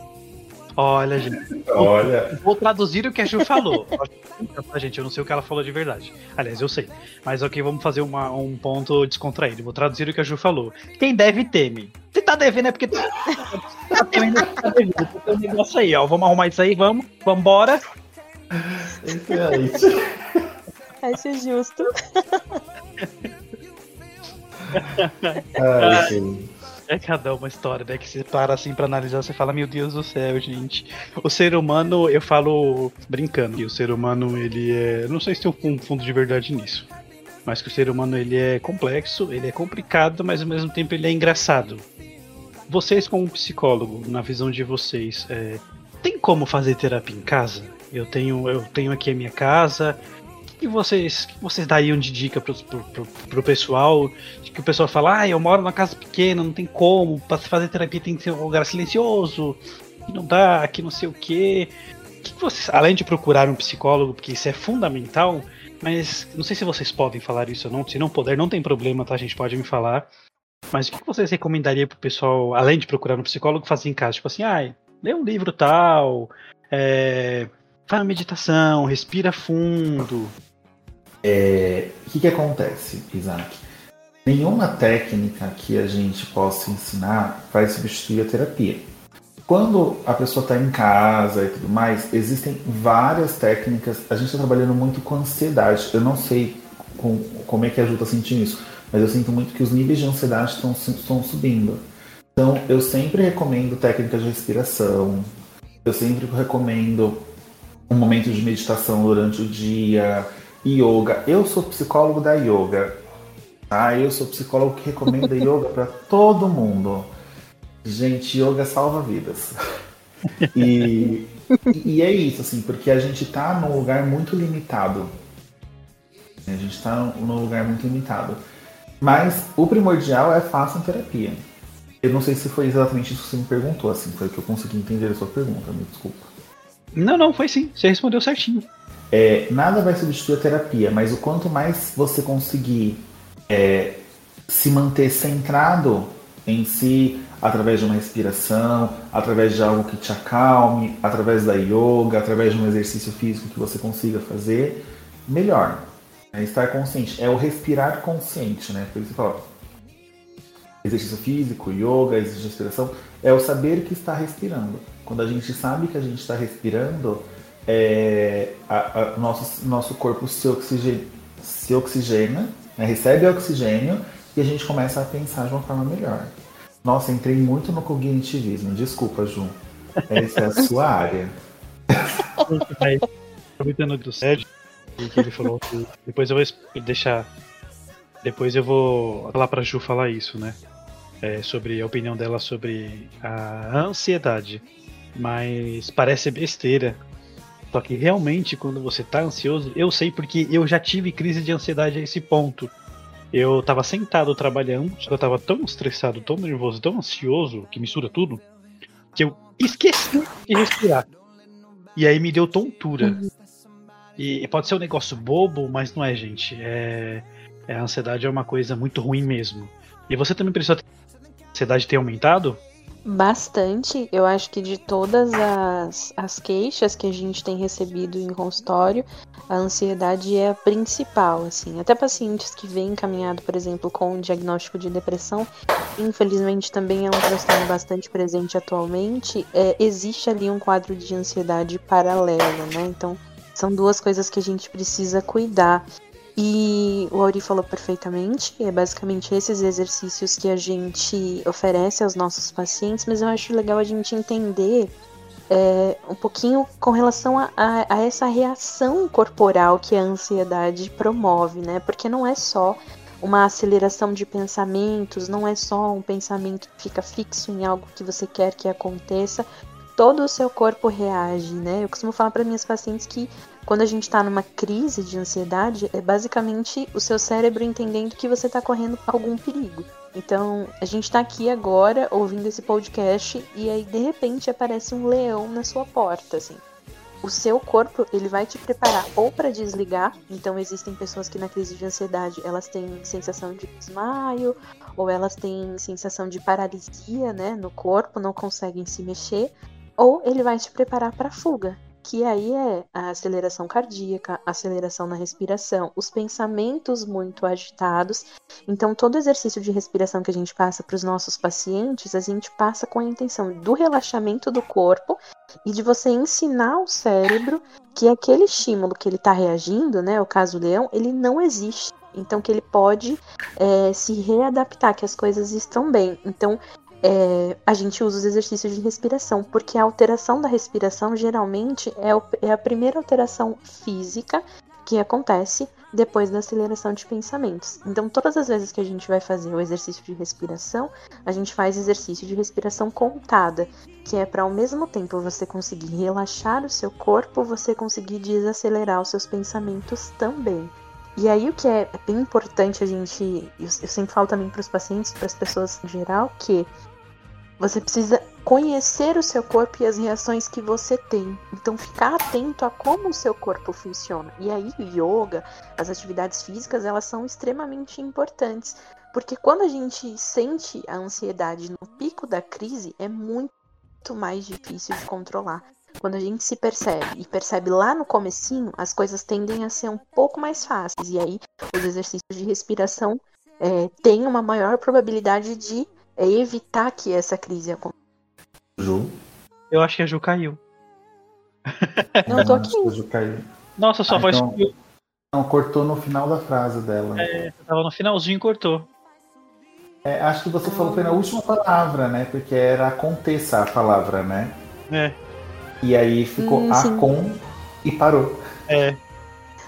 Olha, gente. *laughs* Olha, Vou traduzir o que a Ju falou. Tá, gente, eu não sei o que ela falou de verdade. Aliás, eu sei. Mas ok, vamos fazer uma- um ponto descontraído. Vou traduzir o que a Ju falou. Quem deve, teme. Se tá devendo é porque tá temendo, tá devendo. Tem um negócio aí, ó. Vamos arrumar isso aí, vamos. Vambora. excelente. Acho justo. Ai, gente. É cada uma história, né? Que você para assim pra analisar, você fala, meu Deus do céu, gente. O ser humano, eu falo brincando, que o ser humano, ele é. Não sei se tem um fundo de verdade nisso. Mas que o ser humano ele é complexo, ele é complicado, mas ao mesmo tempo ele é engraçado. Vocês, como psicólogo, na visão de vocês, é, tem como fazer terapia em casa? Eu tenho, eu tenho aqui a minha casa. Que vocês, que vocês dariam de dica pro, pro, pro, pro pessoal? Que o pessoal fala, ah, eu moro numa casa pequena, não tem como, se fazer terapia tem que ser um lugar silencioso, que não dá, que não sei o quê. O que vocês, além de procurar um psicólogo, porque isso é fundamental, mas não sei se vocês podem falar isso ou não. Se não puder, não tem problema, tá? A gente pode me falar. Mas o que vocês recomendariam pro pessoal, além de procurar um psicólogo, fazer em casa? Tipo assim, ah, lê um livro tal, é, faz uma meditação, respira fundo. É, o que, que acontece, Isaac? Nenhuma técnica que a gente possa ensinar vai substituir a terapia. Quando a pessoa está em casa e tudo mais, existem várias técnicas. A gente está trabalhando muito com ansiedade. Eu não sei com, como é que a Ju está sentindo isso, mas eu sinto muito que os níveis de ansiedade estão, subindo. Então, eu sempre recomendo técnicas de respiração. Eu sempre recomendo um momento de meditação durante o dia, yoga. Eu sou psicólogo da yoga. Tá? Eu sou psicólogo que recomenda *laughs* yoga para todo mundo. Gente, yoga salva vidas. E, e é isso, assim, porque a gente tá num lugar muito limitado. A gente tá num lugar muito limitado. Mas o primordial é façam terapia. Eu não sei se foi exatamente isso que você me perguntou, assim, foi que eu consegui entender a sua pergunta, me desculpa. Não, não, foi sim. Você respondeu certinho. É, nada vai substituir a terapia, mas o quanto mais você conseguir é, se manter centrado em si, através de uma respiração, através de algo que te acalme, através da yoga, através de um exercício físico que você consiga fazer, melhor. É estar consciente, é o respirar consciente, né? Por isso que fala, exercício físico, yoga, exercício de respiração, é o saber que está respirando. Quando a gente sabe que a gente está respirando, é, a, a, nosso, nosso corpo se oxigena, se oxigena né, recebe oxigênio e a gente começa a pensar de uma forma melhor. Nossa, entrei muito no cognitivismo. Desculpa, Ju. Essa é a sua *laughs* área. Aproveitando do Sérgio, que ele falou que depois eu vou deixar. Depois eu vou falar pra Ju falar isso, né? É, sobre a opinião dela sobre a ansiedade. Mas parece besteira. Só que realmente, quando você tá ansioso, eu sei porque eu já tive crise de ansiedade a esse ponto. Eu tava sentado trabalhando, só que eu tava tão estressado, tão nervoso, tão ansioso, que mistura tudo, que eu esqueci de respirar. E aí me deu tontura. E pode ser um negócio bobo, mas não é, gente. É, é, a ansiedade é uma coisa muito ruim mesmo. E você também precisou a ansiedade ter aumentado? Bastante. Eu acho que de todas as, as queixas que a gente tem recebido em consultório, a ansiedade é a principal, assim. Até pacientes que vêm encaminhado, por exemplo, com um diagnóstico de depressão, infelizmente também é um transtorno bastante presente atualmente, é, existe ali um quadro de ansiedade paralela, né? Então, são duas coisas que a gente precisa cuidar. E o Auri falou perfeitamente, é basicamente esses exercícios que a gente oferece aos nossos pacientes, mas eu acho legal a gente entender é, um pouquinho com relação a, a, a, essa reação corporal que a ansiedade promove, né? Porque não é só uma aceleração de pensamentos, não é só um pensamento que fica fixo em algo que você quer que aconteça, todo o seu corpo reage, né? Eu costumo falar para minhas pacientes que quando a gente está numa crise de ansiedade, é basicamente o seu cérebro entendendo que você está correndo algum perigo. Então, a gente está aqui agora ouvindo esse podcast e aí de repente aparece um leão na sua porta, assim. O seu corpo, ele vai te preparar ou para desligar. Então, existem pessoas que na crise de ansiedade, elas têm sensação de desmaio, ou elas têm sensação de paralisia, né, no corpo, não conseguem se mexer, ou ele vai te preparar para fuga que aí é a aceleração cardíaca, aceleração na respiração, os pensamentos muito agitados. Então, todo exercício de respiração que a gente passa para os nossos pacientes, a gente passa com a intenção do relaxamento do corpo e de você ensinar o cérebro que aquele estímulo que ele está reagindo, né, o caso leão, ele não existe. Então, que ele pode é, se readaptar, que as coisas estão bem. Então, é, a gente usa os exercícios de respiração, porque a alteração da respiração geralmente é, o, é a primeira alteração física que acontece depois da aceleração de pensamentos. Então, todas as vezes que a gente vai fazer o exercício de respiração, a gente faz exercício de respiração contada, que é para ao mesmo tempo você conseguir relaxar o seu corpo, você conseguir desacelerar os seus pensamentos também. E aí o que é bem importante a gente, eu, sempre falo também para os pacientes, para as pessoas em geral, que você precisa conhecer o seu corpo e as reações que você tem. Então, ficar atento a como o seu corpo funciona. E aí, o yoga, as atividades físicas, elas são extremamente importantes. Porque quando a gente sente a ansiedade no pico da crise, é muito mais difícil de controlar. Quando a gente se percebe e percebe lá no comecinho, as coisas tendem a ser um pouco mais fáceis. E aí, os exercícios de respiração é, têm uma maior probabilidade de é evitar que essa crise aconteça. Ju? Eu acho que a Ju caiu. Não, tô aqui. A Ju caiu. Nossa, sua ah, voz então... Não, cortou no final da frase dela. É, tava no finalzinho e cortou. É, acho que você falou que na última palavra, né? Porque era aconteça a palavra, né? É. E aí ficou hum, a com e parou. É.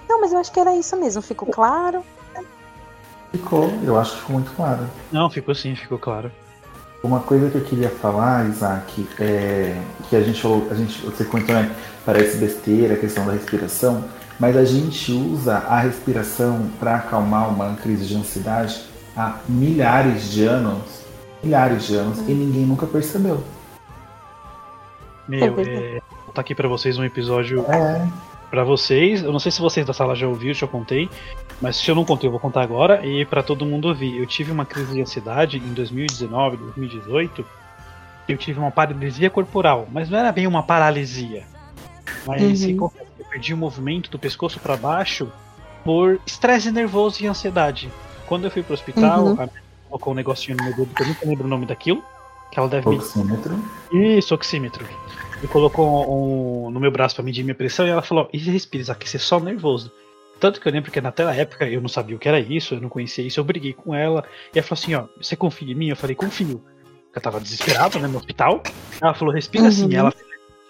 Não, mas eu acho que era isso mesmo, ficou claro. Ficou, eu acho que ficou muito claro. Não, ficou sim, ficou claro. Uma coisa que eu queria falar, Isaac, é que a gente falou, a gente, você comentou, né? Parece besteira a questão da respiração, mas a gente usa a respiração para acalmar uma crise de ansiedade há milhares de anos, milhares de anos, e ninguém nunca percebeu. Meu, é, vou tá aqui para vocês um episódio é. Para vocês. Eu não sei se vocês da sala já ouviram, já contei, mas se eu não contei, eu vou contar agora e para todo mundo ouvir. Eu tive uma crise de ansiedade em 2019, 2018. Eu tive uma paralisia corporal, mas não era bem uma paralisia. Mas uhum. eu perdi o movimento do pescoço para baixo por estresse nervoso e ansiedade. Quando eu fui pro hospital, uhum. a colocou um negocinho no meu dedo que eu nunca lembro o nome daquilo. Que ela deve. Oxímetro. Isso, oxímetro. E colocou um, no meu braço pra medir minha pressão e ela falou: e respira, Isaac, você é só nervoso. Tanto que eu lembro que naquela época eu não sabia o que era isso, eu não conhecia isso, eu briguei com ela. E ela falou assim: ó, você confia em mim? Eu falei: confio. Eu tava desesperado, né, no hospital. Ela falou: respira Uhum. assim. Ela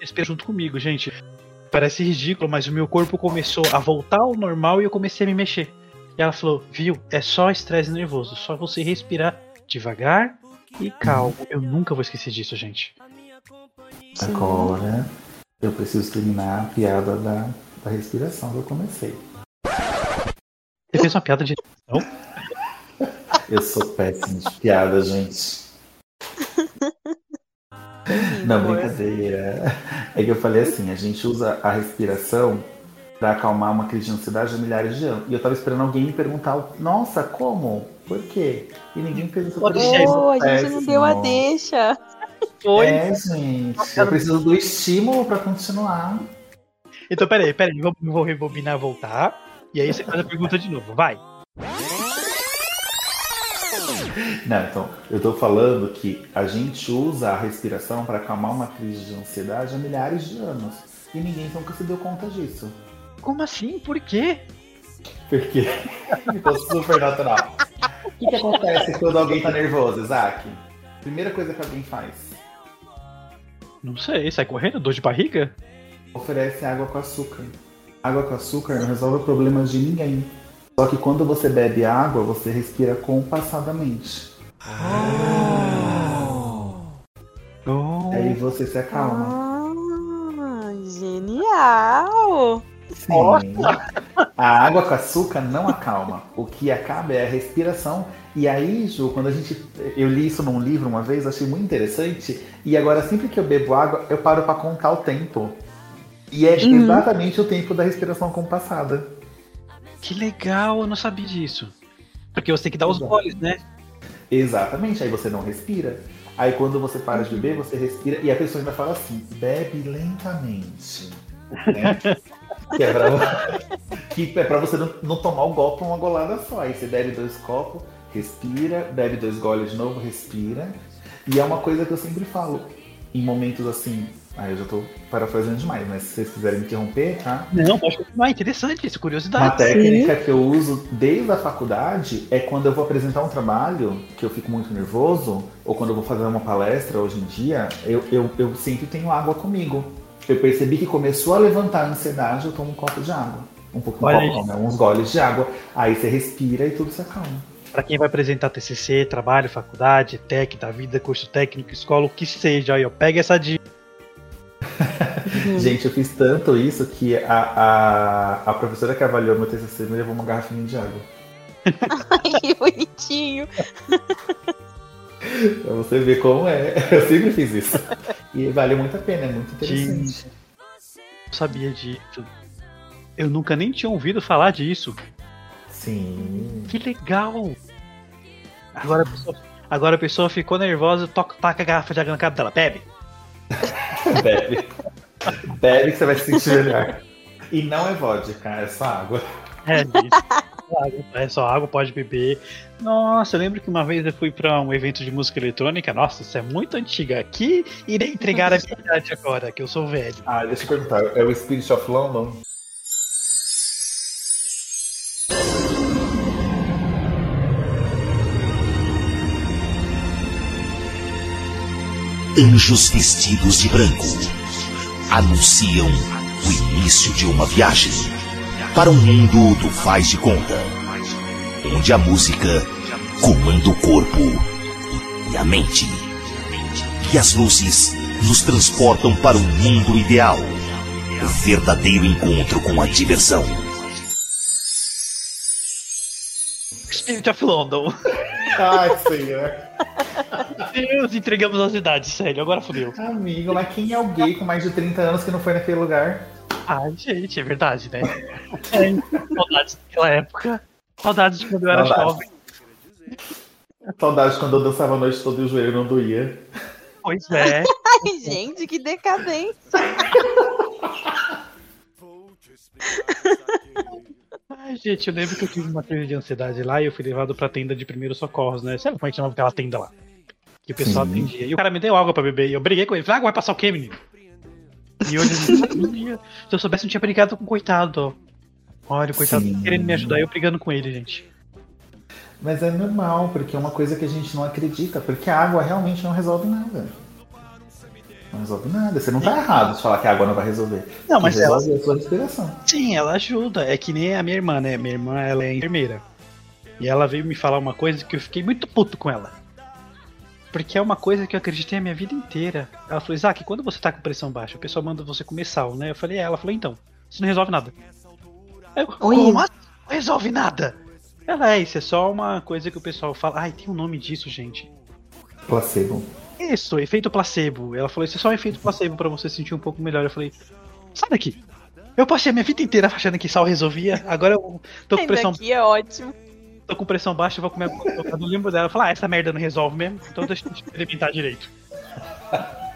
respira junto comigo, gente. Parece ridículo, mas o meu corpo começou a voltar ao normal e eu comecei a me mexer. E ela falou: viu, é só estresse nervoso, só você respirar devagar e calmo. Eu nunca vou esquecer disso, gente. Agora eu preciso terminar a piada da, da respiração que eu comecei. Você fez uma piada de. Não? *laughs* Eu sou péssimo de piada, gente. Não, brincadeira. É que eu falei assim, a gente usa a respiração para acalmar uma crise de ansiedade há milhares de anos. E eu tava esperando alguém me perguntar, nossa, como? Por quê? E ninguém pergunta. ser. Oh, a gente não deu a deixa. Foi. É, gente. Eu preciso do estímulo para continuar. Então, peraí, peraí, vou, vou rebobinar voltar. E aí você faz a pergunta de novo, vai. Não, então, eu tô falando que a gente usa a respiração para acalmar uma crise de ansiedade há milhares de anos. E ninguém nunca se deu conta disso. Como assim? Por quê? Porque *laughs* ficou super natural. O que, que acontece quando alguém tá nervoso, Isaac? Primeira coisa que alguém faz: Não sei, sai correndo? Dor de barriga? oferece água com açúcar. Água com açúcar não resolve problemas de ninguém. Só que quando você bebe água, você respira compassadamente. Oh. Aí você se acalma. Ah, genial! Sim. A água com açúcar não acalma. O que acaba é a respiração. E aí, Ju, quando a gente. Eu li isso num livro uma vez, achei muito interessante. E agora, sempre que eu bebo água, eu paro pra contar o tempo. E é Uhum. exatamente o tempo da respiração compassada. Que legal, eu não sabia disso. Porque você tem que dar os goles, né? Exatamente. Aí você não respira. Aí quando você para de beber, você respira. E a pessoa ainda fala assim: bebe lentamente. Né? *laughs* que é pra, *laughs* que é pra você não, não tomar o golpe uma golada só. Aí você bebe dois copos, respira, bebe dois goles de novo, respira. E é uma coisa que eu sempre falo. Em momentos assim. Aí eu já tô parafraseando demais, mas se vocês quiserem me interromper, tá? Não, pode continuar, interessante isso, Uma curiosidade. técnica que eu uso desde a faculdade é quando eu vou apresentar um trabalho, que eu fico muito nervoso, ou quando eu vou fazer uma palestra hoje em dia, eu, eu, eu sempre tenho água comigo. Eu percebi que começou a levantar a ansiedade, eu tomo um copo de água. Um pouco, um copo, não, né? uns goles de água. Aí você respira e tudo se acalma. Pra quem vai apresentar TCC, trabalho, faculdade, tech da vida, curso técnico, escola, o que seja, aí, ó, pega essa dica. *laughs* Gente, eu fiz tanto isso que a, a, a professora que avaliou meu TCC me levou uma garrafinha de água. *laughs* Ai, que bonitinho. *laughs* Pra você ver como é. Eu sempre fiz isso. E vale muito a pena, é muito interessante. Gente. Não sabia disso. Eu nunca nem tinha ouvido falar disso. Sim. Que legal! Agora a pessoa, agora a pessoa ficou nervosa, toca, taca a garrafa de água na cara dela. Bebe! *laughs* Bebe. Bebe que você vai se sentir melhor. E não é vodka, é só água. É. Água, É só água, pode beber. Nossa, eu lembro que uma vez eu fui pra um evento de música eletrônica. Nossa, isso é muito antiga. Aqui irei entregar a minha idade agora, que eu sou velho. Ah, deixa eu perguntar, é o Spirit of London? Anjos vestidos de branco anunciam o início de uma viagem para um mundo do faz de conta, onde a música comanda o corpo e a mente. E as luzes nos transportam para um mundo ideal, o verdadeiro encontro com a diversão. Spirit of London. Ai, senhor. Deus, entregamos as idades, sério, agora fodeu. Amigo, mas quem é o gay com mais de 30 anos que não foi naquele lugar? Ai, gente, é verdade, né? É, *laughs* saudades daquela época. Saudades de quando eu era Saudades. jovem. Saudade quando eu dançava a noite toda e o joelho não doía. Pois é. *laughs* Ai, gente, que decadência. Ai, gente, eu lembro que eu tive uma crise de ansiedade lá e eu fui levado pra tenda de primeiros socorros, né? Sabe como é que chamava aquela tenda lá? Que o pessoal Sim. atendia. E o cara me deu água pra beber. E eu briguei com ele. Falei, água vai passar o quê, menino? E hoje. Se eu soubesse, não tinha brigado com o coitado, ó. Olha, o coitado Sim. querendo me ajudar e eu brigando com ele, gente. Mas é normal, porque é uma coisa que a gente não acredita, porque a água realmente não resolve nada. Não resolve nada. Você não tá errado de falar que a água não vai resolver. Não, mas ela- resolve é a sua respiração. Sim, ela ajuda. É que nem a minha irmã, né? Minha irmã, ela é enfermeira. E ela veio me falar uma coisa que eu fiquei muito puto com ela. Porque é uma coisa que eu acreditei a minha vida inteira. Ela falou, Isaac, quando você tá com pressão baixa, o pessoal manda você comer sal, né? Eu falei, é. Ela falou, então, isso não resolve nada. Eu, Oi. como assim? Não resolve nada? Ela é, isso é só uma coisa que o pessoal fala. Ai, tem um nome disso, gente. Placebo. Isso, efeito placebo. Ela falou, isso é só um efeito placebo pra você se sentir um pouco melhor. Eu falei, sai daqui. Eu passei a minha vida inteira achando que sal resolvia, agora eu tô com pressão, aqui é ótimo. Tô com pressão baixa, vou comer alguma coisa. Eu não lembro dela. Falei, ah, essa merda não resolve mesmo, então deixa eu experimentar direito. *laughs*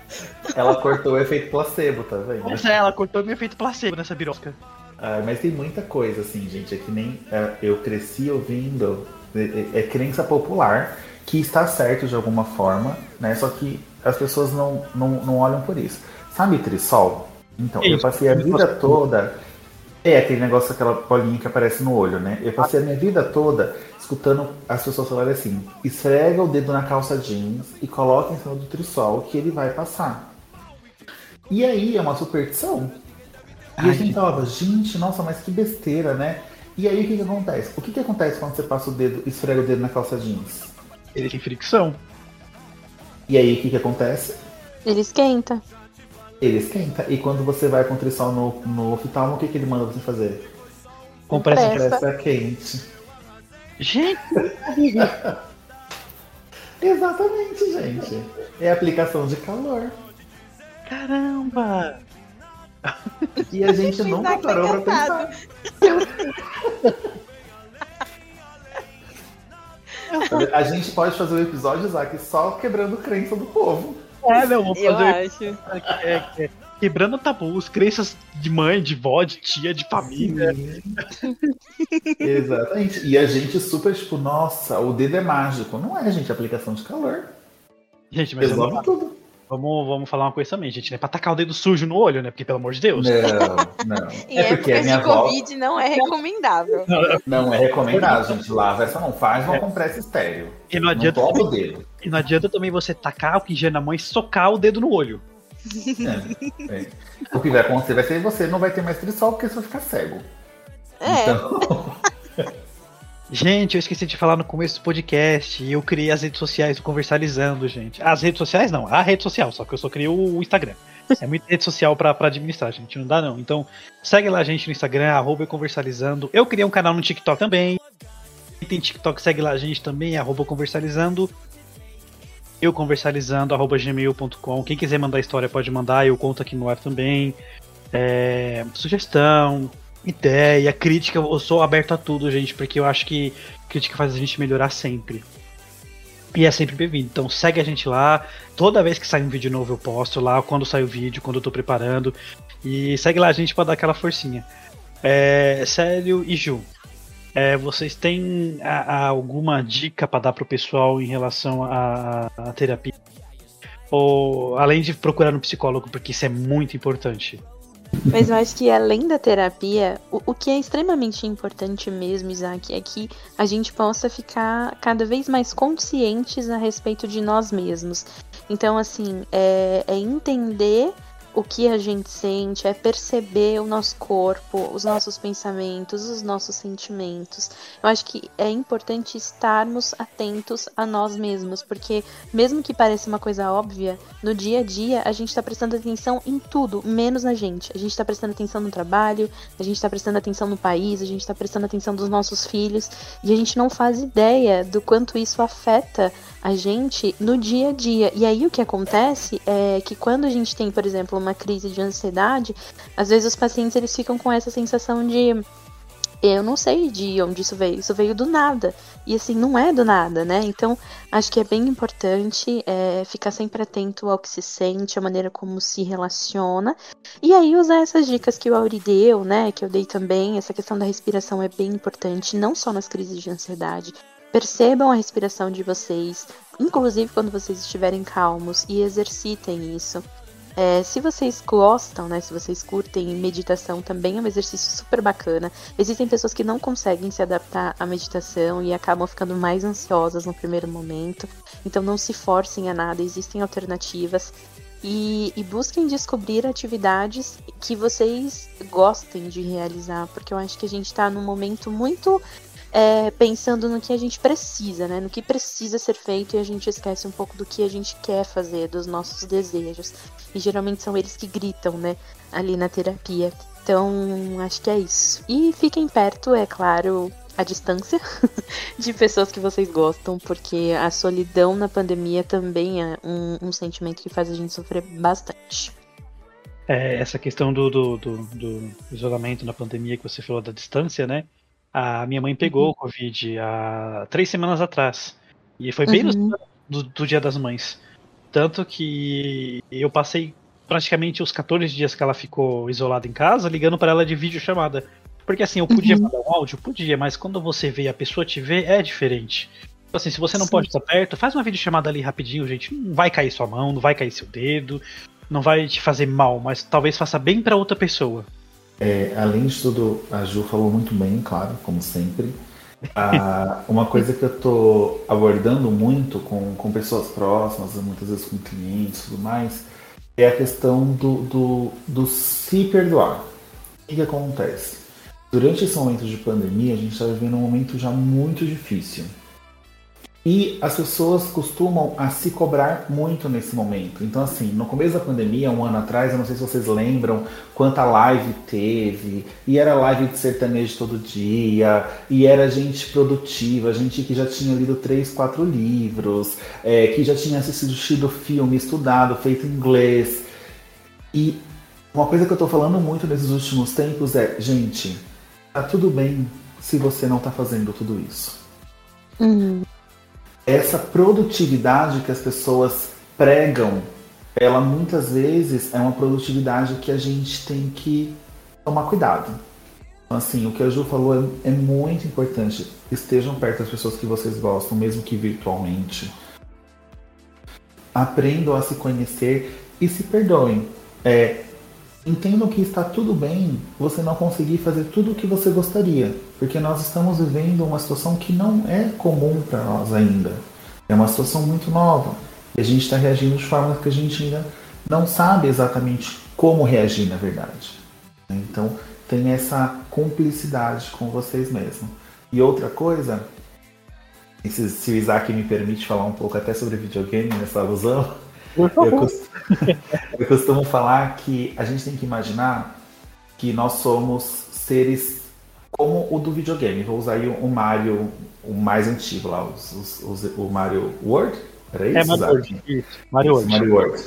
Ela cortou o efeito placebo, tá vendo? Mas é, ela cortou meu efeito placebo nessa birosca. Ah, mas tem muita coisa, assim, gente. É que nem é, eu cresci ouvindo. É, é- é crença popular que está certo de alguma forma, né? Só que as pessoas não, não, não olham por isso. Sabe Trisol? Então, eu passei a vida toda. É aquele negócio, aquela bolinha que aparece no olho, né? Eu passei a minha vida toda escutando as pessoas falarem assim: esfrega o dedo na calça jeans e coloca em cima do Trisol que ele vai passar. E aí é uma superstição. E a Ai, gente falava, gente, nossa, mas que besteira, né? E aí o que, que acontece? O que, que acontece quando você passa o dedo, esfrega o dedo na calça jeans? Ele tem fricção. E aí o que, que acontece? Ele esquenta. Ele esquenta. E quando você vai com o Trisol no, no oftalmo, o que, que ele manda você fazer? Compressa. Compressa. Quente. Gente, *laughs* Exatamente, gente. É aplicação de calor. caramba! E a gente *laughs* O nunca tá parou pra pensar. *laughs* A gente pode fazer um episódio, Isaac, só quebrando crença do povo. É, não, vou Eu fazer acho. é, é, quebrando tabus, crenças de mãe, de vó, de tia, de família. *laughs* Exatamente. E a gente super, tipo, nossa, o dedo é mágico. Não é, gente, é aplicação de calor. Gente, mas Resolve tudo. vamos, vamos falar uma coisa também, gente. Não é pra tacar o dedo sujo no olho, né? Porque, pelo amor de Deus. Não, *laughs* não. Em É porque a épocas minha de avó Covid não é recomendável. não é recomendado, gente. Lava essa não. Faz uma compressa estéreo. E não Não adianta, toca o dedo. E não adianta também você tacar o que gera na mão e socar o dedo no olho. É, é. O que vai acontecer vai ser você não vai ter mais trisol porque você vai ficar cego. É, Então, *laughs* Gente, eu esqueci de falar no começo do podcast. Eu criei as redes sociais do Conversalizando, gente. As redes sociais não, a rede social, só que eu só criei o Instagram. É muita rede social pra, pra administrar, gente. Não dá não. Então, segue lá a gente no Instagram, arroba Conversalizando. Eu criei um canal no TikTok também. Quem tem TikTok, segue lá a gente também, arroba Conversalizando. Eu conversalizando, arroba gmail.com. Quem quiser mandar história pode mandar, eu conto aqui no ar também. É, sugestão, ideia, crítica, eu sou aberto a tudo, gente, porque eu acho que crítica faz a gente melhorar sempre. E é sempre bem-vindo. Então segue a gente lá. Toda vez que sai um vídeo novo eu posto lá, quando sai o vídeo, quando eu tô preparando. E segue lá a gente pra dar aquela forcinha. É, Sério e Ju, é, vocês têm a- a alguma dica pra dar pro pessoal em relação à, à terapia? Ou além de procurar um psicólogo, porque isso é muito importante. Mas eu acho que além da terapia, o, o que é extremamente importante mesmo, Isaac, é que a gente possa ficar cada vez mais conscientes a respeito de nós mesmos. Então, assim, é, é entender o que a gente sente, é perceber o nosso corpo, os nossos pensamentos, os nossos sentimentos. Eu acho que é importante estarmos atentos a nós mesmos, porque mesmo que pareça uma coisa óbvia, no dia a dia a gente está prestando atenção em tudo, menos na gente. A gente está prestando atenção no trabalho, a gente está prestando atenção no país, a gente está prestando atenção dos nossos filhos e a gente não faz ideia do quanto isso afeta a gente no dia a dia. E aí o que acontece é que quando a gente tem, por exemplo, uma crise de ansiedade, às vezes os pacientes eles ficam com essa sensação de eu não sei de onde isso veio, isso veio do nada. E assim, não é do nada, né? Então, acho que é bem importante é, ficar sempre atento ao que se sente, a maneira como se relaciona. E aí usar essas dicas que o Auri deu, né? Que eu dei também. Essa questão da respiração é bem importante, não só nas crises de ansiedade, percebam a respiração de vocês, inclusive quando vocês estiverem calmos, e exercitem isso. É, se vocês gostam, né? Se vocês curtem meditação, também é um exercício super bacana. Existem pessoas que não conseguem se adaptar à meditação e acabam ficando mais ansiosas no primeiro momento. Então não se forcem a nada, existem alternativas. E, e busquem descobrir atividades que vocês gostem de realizar, porque eu acho que a gente está num momento muito é, pensando no que a gente precisa, né? No que precisa ser feito e a gente esquece um pouco do que a gente quer fazer, dos nossos desejos. E geralmente são eles que gritam, né? Ali na terapia. Então, acho que é isso. E fiquem perto, é claro, a distância *laughs* de pessoas que vocês gostam, porque a solidão na pandemia também é um, um sentimento que faz a gente sofrer bastante. É, essa questão do, do, do, do, isolamento na pandemia que você falou da distância, né? A minha mãe pegou uhum. o Covid há três semanas atrás. E foi bem uhum. no do, do Dia das Mães. Tanto que eu passei praticamente os 14 dias que ela ficou isolada em casa, ligando para ela de videochamada. Porque assim, eu podia uhum. mandar um áudio? Podia, mas quando você vê a pessoa te vê, é diferente. Então, assim, se você não Sim. pode estar perto, faz uma videochamada ali rapidinho, gente. Não vai cair sua mão, não vai cair seu dedo, não vai te fazer mal, mas talvez faça bem para outra pessoa. É, além de tudo, a Ju falou muito bem, claro, como sempre. Ah, *laughs* uma coisa que eu estou abordando muito com, com pessoas próximas, muitas vezes com clientes e tudo mais, é a questão do, do, do se perdoar. O que, que acontece? Durante esse momento de pandemia, a gente está vivendo um momento já muito difícil. E as pessoas costumam a se cobrar muito nesse momento. Então, assim, no começo da pandemia, um ano atrás, eu não sei se vocês lembram quanta live teve, e era live de sertanejo todo dia, e era gente produtiva, gente que já tinha lido três, quatro livros, é, que já tinha assistido filme, estudado, feito inglês. E uma coisa que eu tô falando muito nesses últimos tempos é, gente, tá tudo bem se você não tá fazendo tudo isso. Uhum essa produtividade que as pessoas pregam, ela muitas vezes é uma produtividade que a gente tem que tomar cuidado. Então, assim, o que a Ju falou é, é muito importante. Estejam perto das pessoas que vocês gostam, mesmo que virtualmente. Aprendam a se conhecer e se perdoem. É, Entendam que está tudo bem você não conseguir fazer tudo o que você gostaria, porque nós estamos vivendo uma situação que não é comum para nós ainda. É uma situação muito nova e a gente está reagindo de forma que a gente ainda não sabe exatamente como reagir, na verdade. Então, tem essa cumplicidade com vocês mesmos. E outra coisa, se o Isaac me permite falar um pouco até sobre videogame nessa alusão, eu costumo, *laughs* eu costumo falar que a gente tem que imaginar que nós somos seres como o do videogame. Vou usar aí o Mario, o mais antigo lá, os, os, os, o Mario World. Era isso? É, Mario World. Isso. Mario World. Mario World.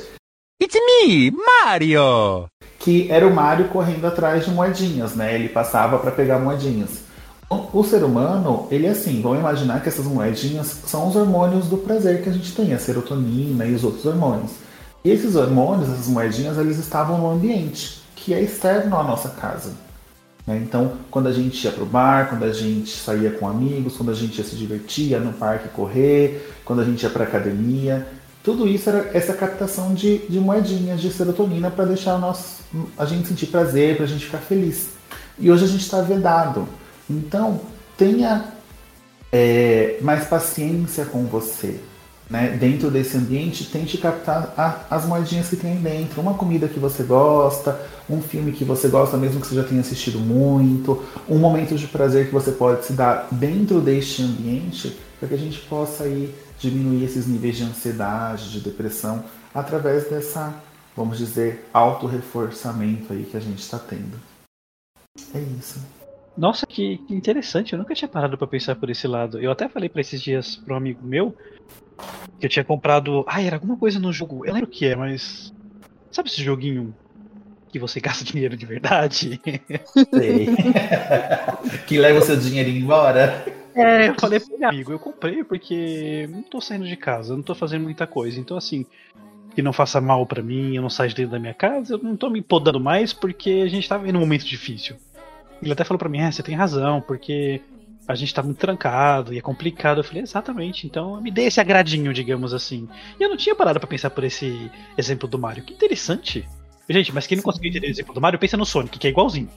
It's me, Mario! Que era o Mario correndo atrás de moedinhas, né? Ele passava para pegar moedinhas. O ser humano, ele é assim, vamos imaginar que essas moedinhas são os hormônios do prazer que a gente tem, a serotonina e os outros hormônios. E esses hormônios, essas moedinhas, eles estavam no ambiente, que é externo à nossa casa. Né? Então, quando a gente ia para o bar, quando a gente saía com amigos, quando a gente ia se divertir, ia no parque correr, quando a gente ia para academia, tudo isso era essa captação de, de moedinhas de serotonina para deixar nosso, a gente sentir prazer, para a gente ficar feliz. E hoje a gente está vedado. Então, tenha é, mais paciência com você. Né? Dentro desse ambiente, tente captar a, as moedinhas que tem dentro. Uma comida que você gosta, um filme que você gosta, mesmo que você já tenha assistido muito, um momento de prazer que você pode se dar dentro deste ambiente, para que a gente possa aí diminuir esses níveis de ansiedade, de depressão, através dessa, vamos dizer, auto-reforçamento aí que a gente está tendo. É isso. Nossa, que, que, interessante. Eu nunca tinha parado para pensar por esse lado. Eu até falei para esses dias para um amigo meu que eu tinha comprado. Ah, era alguma coisa no jogo. Eu lembro o que é, mas. Sabe esse joguinho que você *laughs* gasta dinheiro de verdade? Sei. *laughs* que leva o seu dinheirinho embora? É, eu falei pro meu amigo, eu comprei porque não tô saindo de casa, não tô fazendo muita coisa. Então, assim, que não faça mal para mim, eu não saio de dentro da minha casa, eu não tô me podando mais porque a gente tá vivendo um momento difícil. Ele até falou para mim, é, você tem razão, porque a gente tá muito trancado e é complicado. Eu falei, exatamente, então me dê esse agradinho, digamos assim. E eu não tinha parado para pensar por esse exemplo do Mario. Que interessante. Gente, mas quem não conseguiu entender o exemplo do Mario, pensa no Sonic, que é igualzinho.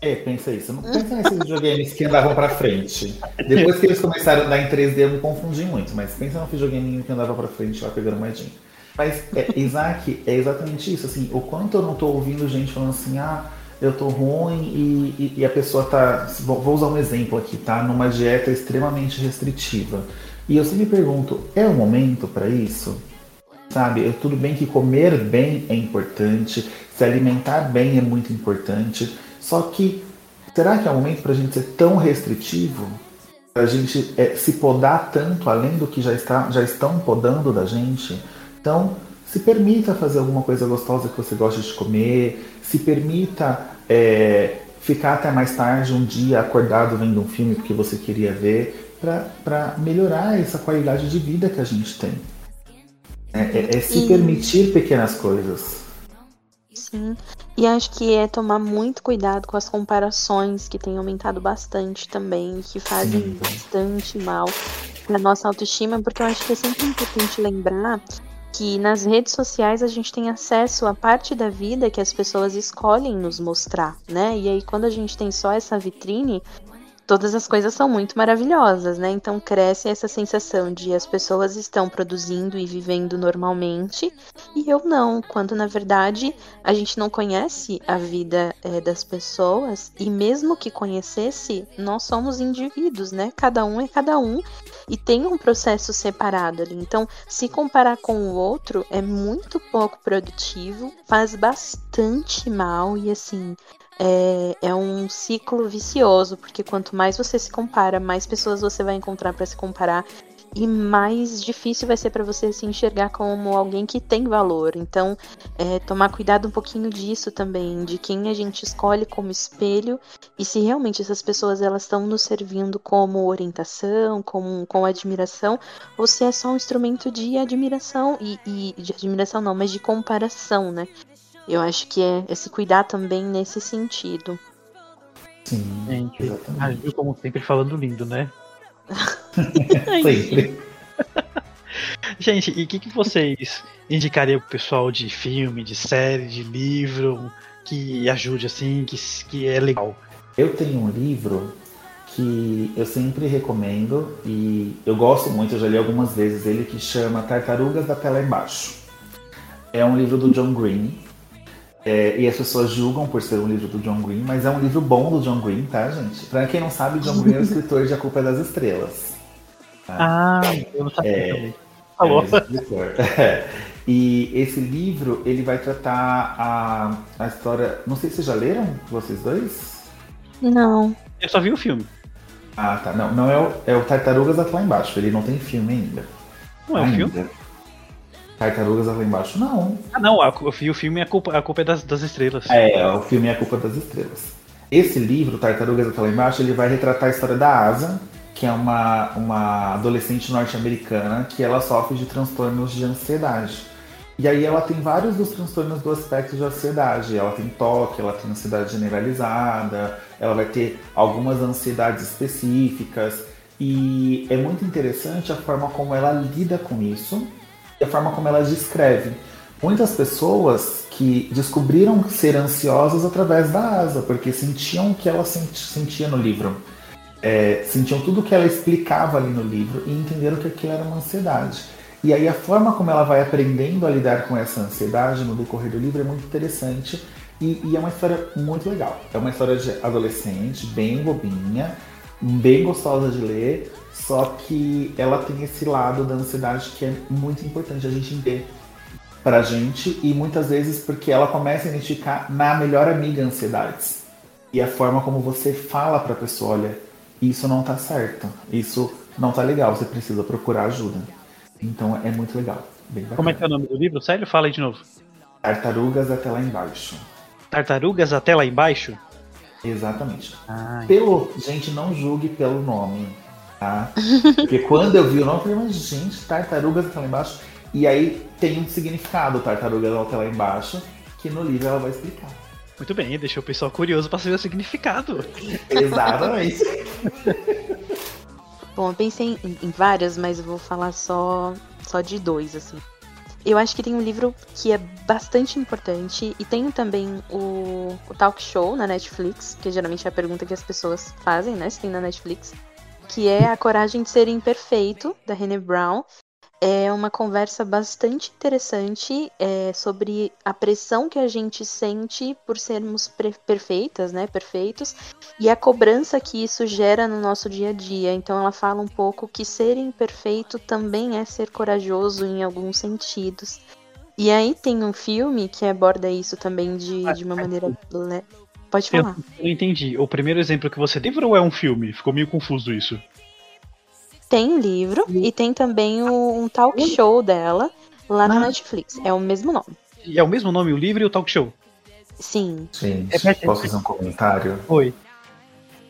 É, pensa isso. Não pensa nesses videogames que andavam pra frente. Depois que eles começaram a em 3D, eu me confundi muito. Mas pensa no videogame que andava pra frente lá pegando moedinha. Mas, é, Isaac, é exatamente isso. Assim, o quanto eu não tô ouvindo gente falando assim, ah, eu tô ruim e, e, e a pessoa tá. Vou usar um exemplo aqui, tá? Numa dieta extremamente restritiva. E eu sempre pergunto, é o momento para isso? Sabe, tudo bem que comer bem é importante, se alimentar bem é muito importante, só que será que é o momento para a gente ser tão restritivo? Para a gente é, se podar tanto além do que já, está, já estão podando da gente? Então, se permita fazer alguma coisa gostosa que você gosta de comer, se permita é, ficar até mais tarde um dia acordado vendo um filme porque você queria ver, para melhorar essa qualidade de vida que a gente tem. É, é, é se permitir pequenas coisas. Sim. E acho que é tomar muito cuidado com as comparações que têm aumentado bastante também, que fazem Sim. bastante mal na nossa autoestima, porque eu acho que é sempre importante lembrar que nas redes sociais a gente tem acesso a parte da vida que as pessoas escolhem nos mostrar, né? E aí quando a gente tem só essa vitrine, todas as coisas são muito maravilhosas, né? Então cresce essa sensação de as pessoas estão produzindo e vivendo normalmente e eu não, quando na verdade a gente não conhece a vida é, das pessoas e mesmo que conhecesse, nós somos indivíduos, né? Cada um é cada um e tem um processo separado ali. Então, se comparar com o outro é muito pouco produtivo, faz bastante mal e assim é, é um ciclo vicioso, porque quanto mais você se compara, mais pessoas você vai encontrar para se comparar e mais difícil vai ser para você se enxergar como alguém que tem valor. Então, é, tomar cuidado um pouquinho disso também, de quem a gente escolhe como espelho e se realmente essas pessoas elas estão nos servindo como orientação, como, com admiração, ou se é só um instrumento de admiração e, e de admiração não, mas de comparação, né? Eu acho que é, é se cuidar também nesse sentido. Sim, gente, agiu como sempre falando lindo, né? *laughs* sempre. *laughs* gente, e o que, que vocês indicariam pro pessoal de filme, de série, de livro, que ajude assim, que, que é legal? Eu tenho um livro que eu sempre recomendo e eu gosto muito, eu já li algumas vezes ele, que chama Tartarugas da Tela Embaixo. É um livro do John Green é, e as pessoas julgam por ser um livro do John Green, mas é um livro bom do John Green, tá, gente? Pra quem não sabe, John Green é o *laughs* escritor de A Culpa é das Estrelas. Tá? Ah, eu não sabia é, também. Falou. É *laughs* e esse livro, ele vai tratar a, a história... Não sei se vocês já leram, vocês dois? Não. Eu só vi o filme. Ah, tá. Não, não é o, é o Tartarugas lá embaixo. Ele não tem filme ainda. Não é o filme? Tartarugas lá embaixo, não. Ah, não, a, o filme é a culpa, a culpa é das, das estrelas. É, o filme é a culpa das estrelas. Esse livro, Tartarugas até lá embaixo, ele vai retratar a história da Asa, que é uma, uma adolescente norte-americana que ela sofre de transtornos de ansiedade. E aí ela tem vários dos transtornos do aspecto de ansiedade. Ela tem toque, ela tem ansiedade generalizada, ela vai ter algumas ansiedades específicas. E é muito interessante a forma como ela lida com isso e a forma como elas descrevem. Muitas pessoas que descobriram ser ansiosas através da asa, porque sentiam o que ela sentia no livro. É, sentiam tudo o que ela explicava ali no livro e entenderam que aquilo era uma ansiedade. E aí a forma como ela vai aprendendo a lidar com essa ansiedade no decorrer do livro é muito interessante e, e é uma história muito legal. É uma história de adolescente, bem bobinha, bem gostosa de ler, só que ela tem esse lado da ansiedade que é muito importante a gente entender pra gente e muitas vezes porque ela começa a identificar na melhor amiga ansiedades. E a forma como você fala pra pessoa, olha, isso não tá certo, isso não tá legal, você precisa procurar ajuda. Então é muito legal. Como é que é o nome do livro? Sério? Fala aí de novo. Tartarugas até lá embaixo. Tartarugas até lá embaixo? Exatamente. Ah, pelo, gente, não julgue pelo nome. Tá? Porque quando eu vi o nome, eu falei, mas gente, tartarugas tá lá embaixo. E aí tem um significado, tartarugas tá lá embaixo, que no livro ela vai explicar. Muito bem, deixou o pessoal curioso para saber o significado. Exatamente. *laughs* Bom, eu pensei em, em várias, mas eu vou falar só, só de dois, assim. Eu acho que tem um livro que é bastante importante e tem também o, o talk show na Netflix, que geralmente é a pergunta que as pessoas fazem, né? Se tem na Netflix, que é A Coragem de Ser Imperfeito, da René Brown. É uma conversa bastante interessante é, sobre a pressão que a gente sente por sermos perfeitas, né? Perfeitos, e a cobrança que isso gera no nosso dia a dia. Então ela fala um pouco que ser imperfeito também é ser corajoso em alguns sentidos. E aí tem um filme que aborda isso também de, de uma maneira. Pode falar. Eu não entendi. O primeiro exemplo que você teve ou é um filme? Ficou meio confuso isso. Tem livro e tem também o, um talk show dela lá ah. na Netflix. É o mesmo nome. E é o mesmo nome, o livro e o talk show? Sim. Gente, é posso fazer um comentário? Oi.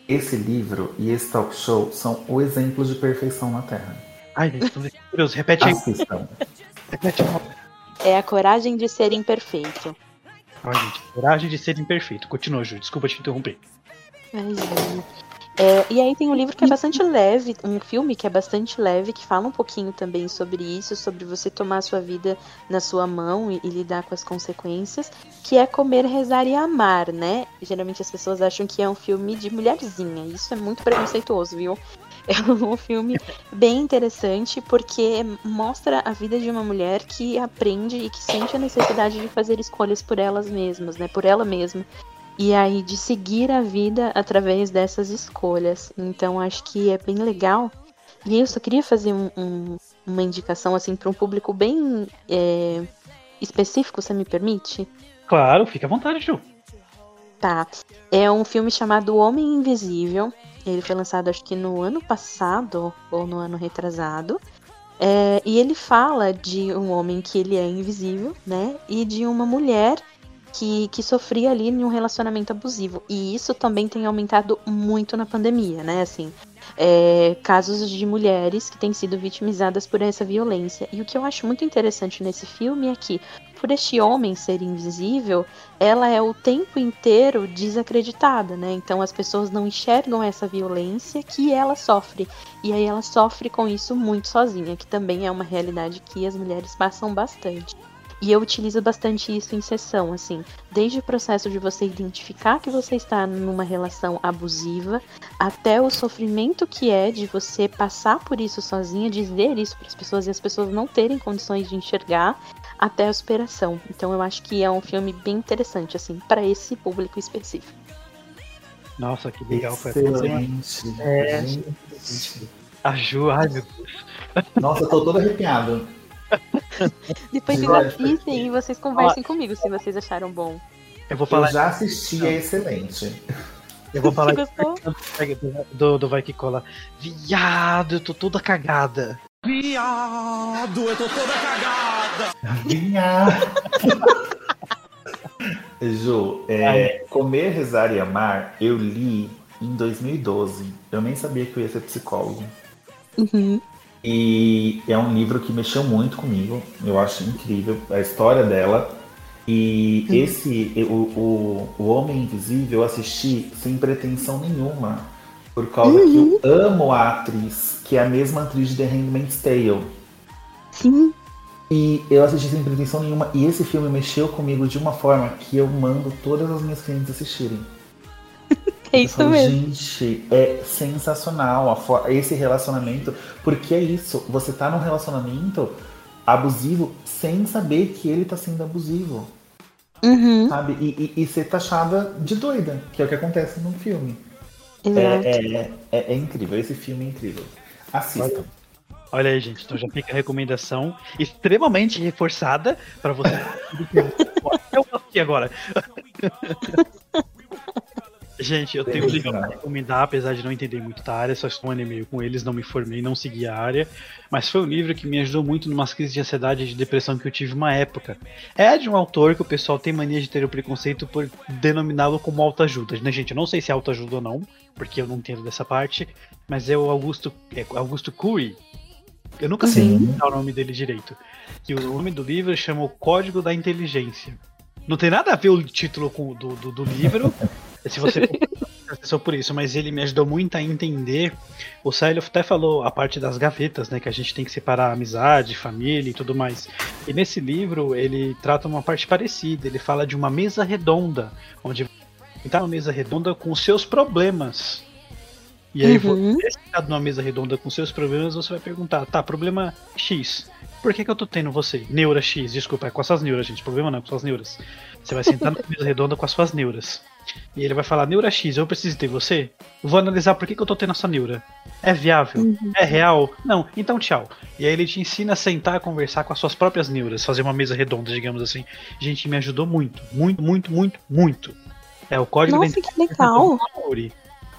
Esse livro e esse talk show são o exemplo de perfeição na Terra. Ai, gente, tô curioso. Repete aí. Assistam. Repete É a coragem de ser imperfeito. Ai, gente, coragem de ser imperfeito. Continua, Ju. Desculpa te interromper. É, e aí tem um livro que é bastante leve, um filme que é bastante leve, que fala um pouquinho também sobre isso, sobre você tomar a sua vida na sua mão e, e, lidar com as consequências, que é Comer, Rezar e Amar, né? Geralmente as pessoas acham que é um filme de mulherzinha, isso é muito preconceituoso, viu? É *laughs* um filme bem interessante porque mostra a vida de uma mulher que aprende e que sente a necessidade de fazer escolhas por elas mesmas, né? Por ela mesma e aí de seguir a vida através dessas escolhas. Então acho que é bem legal. E eu só queria fazer um, um, uma indicação assim para um público bem é, específico, você me permite? Claro, fica à vontade, Ju. Tá. É um filme chamado Homem Invisível. Ele foi lançado acho que no ano passado ou no ano retrasado. É, e ele fala de um homem que ele é invisível, né? E de uma mulher que, que sofria ali em um relacionamento abusivo. E isso também tem aumentado muito na pandemia, né? Assim, é, casos de mulheres que têm sido vitimizadas por essa violência. E o que eu acho muito interessante nesse filme é que, por este homem ser invisível, ela é o tempo inteiro desacreditada, né? Então as pessoas não enxergam essa violência que ela sofre. E aí ela sofre com isso muito sozinha, que também é uma realidade que as mulheres passam bastante. E eu utilizo bastante isso em sessão, assim, desde o processo de você identificar que você está numa relação abusiva, até o sofrimento que é de você passar por isso sozinha, dizer isso para as pessoas e as pessoas não terem condições de enxergar, até a superação. Então eu acho que é um filme bem interessante, assim, para esse público específico. Nossa, que legal, Excelente. É. A Ju, ai meu Deus. Nossa, eu tô todo arrepiado. *laughs* Depois vocês assistem e vocês conversem comigo se vocês acharam bom. Eu vou falar. Eu já assisti, é excelente. Eu vou falar *laughs* do, do, do Vai Que Cola. Viado, eu tô toda cagada. Viado, eu tô toda cagada. Viado. *laughs* Ju, é, Comer, Rezar e Amar, eu li em 2012. Eu nem sabia que eu ia ser psicólogo. Uhum. E é um livro que mexeu muito comigo. Eu acho incrível a história dela. E esse, o, o, o Homem Invisível, eu assisti sem pretensão nenhuma. Por causa uhum. que eu amo a atriz, que é a mesma atriz de The Handmaid's Tale. Sim. E eu assisti sem pretensão nenhuma. E esse filme mexeu comigo de uma forma que eu mando todas as minhas clientes assistirem. É isso falo, mesmo. Gente, é sensacional esse relacionamento, porque é isso, você tá num relacionamento abusivo sem saber que ele tá sendo abusivo. Uhum. Sabe? E, e, e ser taxada de doida, que é o que acontece no filme. Exato. É, é, é, é incrível, esse filme é incrível. Assistam. Olha aí, gente, então já fica a recomendação extremamente reforçada para você. *laughs* eu aqui agora. *laughs* Gente, eu tenho um livro pra recomendar, apesar de não entender muito da área, só estou um ano e meio com eles, não me formei, não segui a área. Mas foi um livro que me ajudou muito numas crises de ansiedade e de depressão que eu tive uma época. É de um autor que o pessoal tem mania de ter o preconceito por denominá-lo como autoajuda. Né, gente? Eu não sei se é autoajuda ou não, porque eu não entendo dessa parte, mas é o Augusto, é Augusto Curry. Eu nunca sei o nome dele direito. E o nome do livro chama O Código da Inteligência. Não tem nada a ver o título com, do, do, do livro. *laughs* Se você *laughs* por isso, mas ele me ajudou muito a entender. O Célio até falou a parte das gavetas, né? Que a gente tem que separar amizade, família e tudo mais. E nesse livro ele trata uma parte parecida. Ele fala de uma mesa redonda, onde está uma mesa redonda com os seus problemas. E aí, uhum. você sentado numa mesa redonda com seus problemas, você vai perguntar, tá, problema X. Por que, que eu tô tendo você? Neura X, desculpa, é com as suas neuras, gente. Problema não, é com suas neuras. Você vai sentar na mesa redonda com as suas neuras. E ele vai falar, neura X, eu preciso ter você? Vou analisar por que, que eu tô tendo essa neura. É viável? Uhum. É real? Não, então tchau. E aí ele te ensina a sentar, conversar com as suas próprias neuras, fazer uma mesa redonda, digamos assim. Gente, me ajudou muito, muito, muito, muito, muito. É o código Nossa, que legal.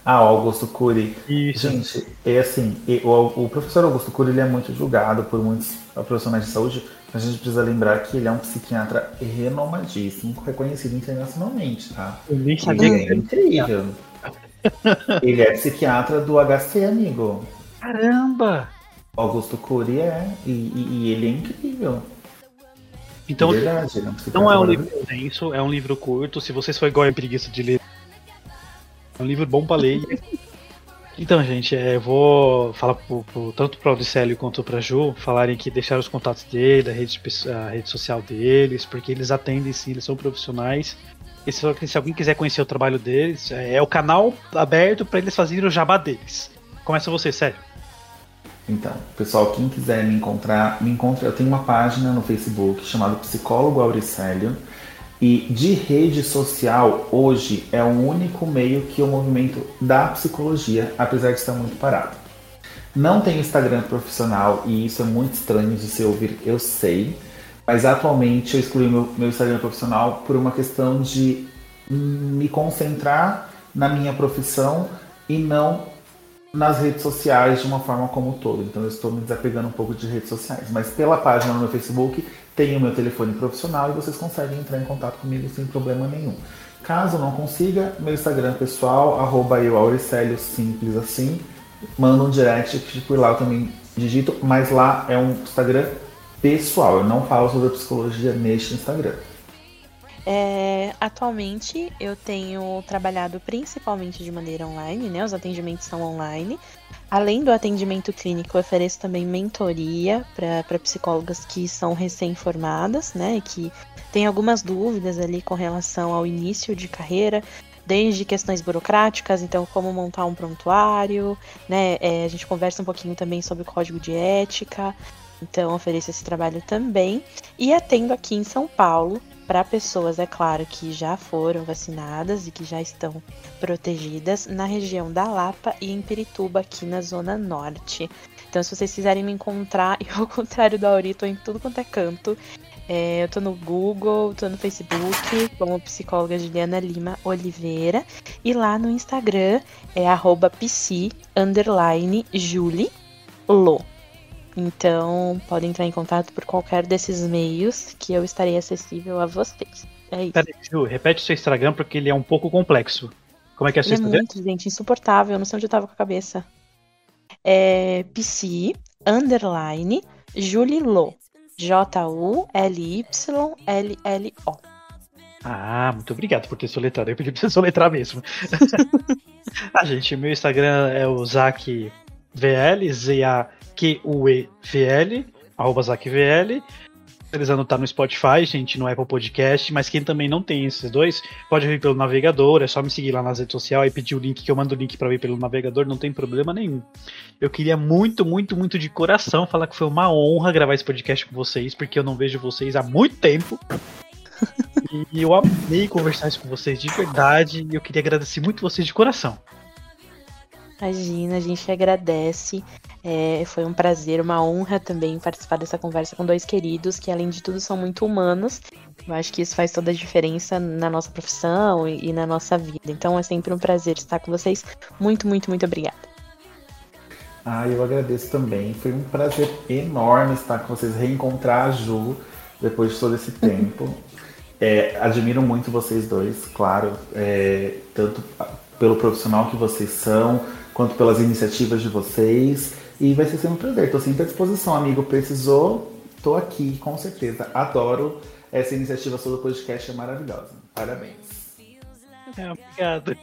Ah, o Augusto Cury. Isso. Gente, é assim, o, o professor Augusto Cury ele é muito julgado por muitos profissionais de saúde, mas a gente precisa lembrar que ele é um psiquiatra renomadíssimo, reconhecido internacionalmente, tá? Ele é incrível. *laughs* ele é psiquiatra do HC, amigo. Caramba! Augusto Cury é, e, e, e ele é incrível. Então, verdade, é um não é um livro denso, é um livro curto. Se vocês for igual a preguiça de ler é um livro bom para ler. Então, gente, é, eu vou falar pro, pro, tanto para o Audicélio quanto para Ju falarem que deixaram os contatos dele, a rede, a rede social deles, porque eles atendem sim, eles são profissionais. E se, se alguém quiser conhecer o trabalho deles, é, é o canal aberto para eles fazerem o jabá deles. Começa você, sério. Então, pessoal, quem quiser me encontrar, me encontra. Eu tenho uma página no Facebook chamada Psicólogo Auricélio. E de rede social, hoje é o único meio que o movimento da psicologia, apesar de estar muito parado. Não tenho Instagram profissional e isso é muito estranho de se ouvir, eu sei. Mas atualmente eu excluí meu, meu Instagram profissional por uma questão de me concentrar na minha profissão e não nas redes sociais de uma forma como um todo. Então eu estou me desapegando um pouco de redes sociais. Mas pela página no meu Facebook tem o meu telefone profissional e vocês conseguem entrar em contato comigo sem problema nenhum. Caso não consiga, meu Instagram pessoal, arroba eu Auricélio, simples assim. Manda um direct que por lá eu também digito, mas lá é um Instagram pessoal. Eu não falo sobre psicologia neste Instagram. É, atualmente eu tenho trabalhado principalmente de maneira online, né? Os atendimentos são online. Além do atendimento clínico, eu ofereço também mentoria para psicólogas que são recém-formadas, né? Que têm algumas dúvidas ali com relação ao início de carreira, desde questões burocráticas, então como montar um prontuário, né? É, a gente conversa um pouquinho também sobre o código de ética. Então, ofereço esse trabalho também. E atendo aqui em São Paulo, para pessoas, é claro, que já foram vacinadas e que já estão protegidas na região da Lapa e em Pirituba, aqui na Zona Norte. Então, se vocês quiserem me encontrar, *laughs* eu, ao contrário do Auri, em tudo quanto é canto. É, eu tô no Google, tô no Facebook, como psicóloga Juliana Lima Oliveira. E lá no Instagram é arroba psi, underline, Julie, Lo. Então, podem entrar em contato por qualquer desses meios que eu estarei acessível a vocês. É isso. Peraí, Ju, repete seu Instagram porque ele é um pouco complexo. Como é que é seu é Instagram? É muito, gente, insuportável. Eu não sei onde eu tava com a cabeça. É PC, underline, Julilo. J-U-L-Y-L-L-O. Ah, muito obrigado por ter soletrado. Eu pedi pra você soletrar mesmo. *laughs* ah, gente, meu Instagram é o Zac VL, Z-A Q-U-E-V-L, arroba ZachVL. Utilizando tá no Spotify, gente, no Apple Podcast, mas quem também não tem esses dois, pode vir pelo navegador, é só me seguir lá nas redes sociais e pedir o link que eu mando o link para vir pelo navegador, não tem problema nenhum. Eu queria muito, muito, muito de coração falar que foi uma honra gravar esse podcast com vocês, porque eu não vejo vocês há muito tempo. *laughs* e eu amei conversar isso com vocês de verdade, e eu queria agradecer muito vocês de coração. Imagina, a gente agradece. É, foi um prazer, uma honra também participar dessa conversa com dois queridos que, além de tudo, são muito humanos. Eu acho que isso faz toda a diferença na nossa profissão e, e na nossa vida. Então é sempre um prazer estar com vocês. Muito, muito, muito obrigada. Ah, eu agradeço também. Foi um prazer enorme estar com vocês, reencontrar a Ju depois de todo esse *laughs* tempo. É, admiro muito vocês dois, claro, é, tanto pelo profissional que vocês são, quanto pelas iniciativas de vocês. E vai ser sempre um prazer. Estou sempre à disposição, amigo. Precisou, estou aqui, com certeza. Adoro essa iniciativa sobre o podcast, é maravilhosa. Parabéns. É, obrigado.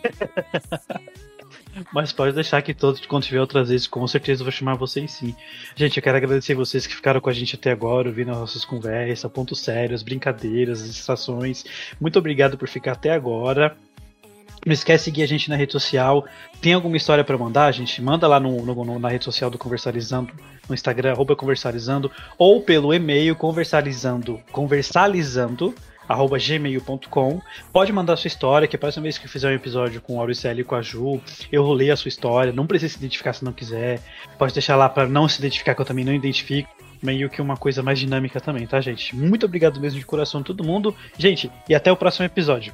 Mas pode deixar que todos, quando tiver outras vezes, com certeza eu vou chamar vocês sim. Gente, eu quero agradecer vocês que ficaram com a gente até agora, ouvindo as nossas conversas, pontos sérios, brincadeiras, distrações. Muito obrigado por ficar até agora. Não esquece de seguir a gente na rede social. Tem alguma história para mandar, gente? Manda lá no, no, na rede social do Conversalizando, no Instagram, arroba Conversalizando, ou pelo e-mail conversalizando, conversalizando, arroba gmail.com. Pode mandar sua história, que a próxima vez que eu fizer um episódio com o Auricélio e com a Ju, eu vou ler a sua história. Não precisa se identificar se não quiser. Pode deixar lá para não se identificar, que eu também não identifico. Meio que uma coisa mais dinâmica também, tá, gente? Muito obrigado mesmo de coração a todo mundo. Gente, e até o próximo episódio.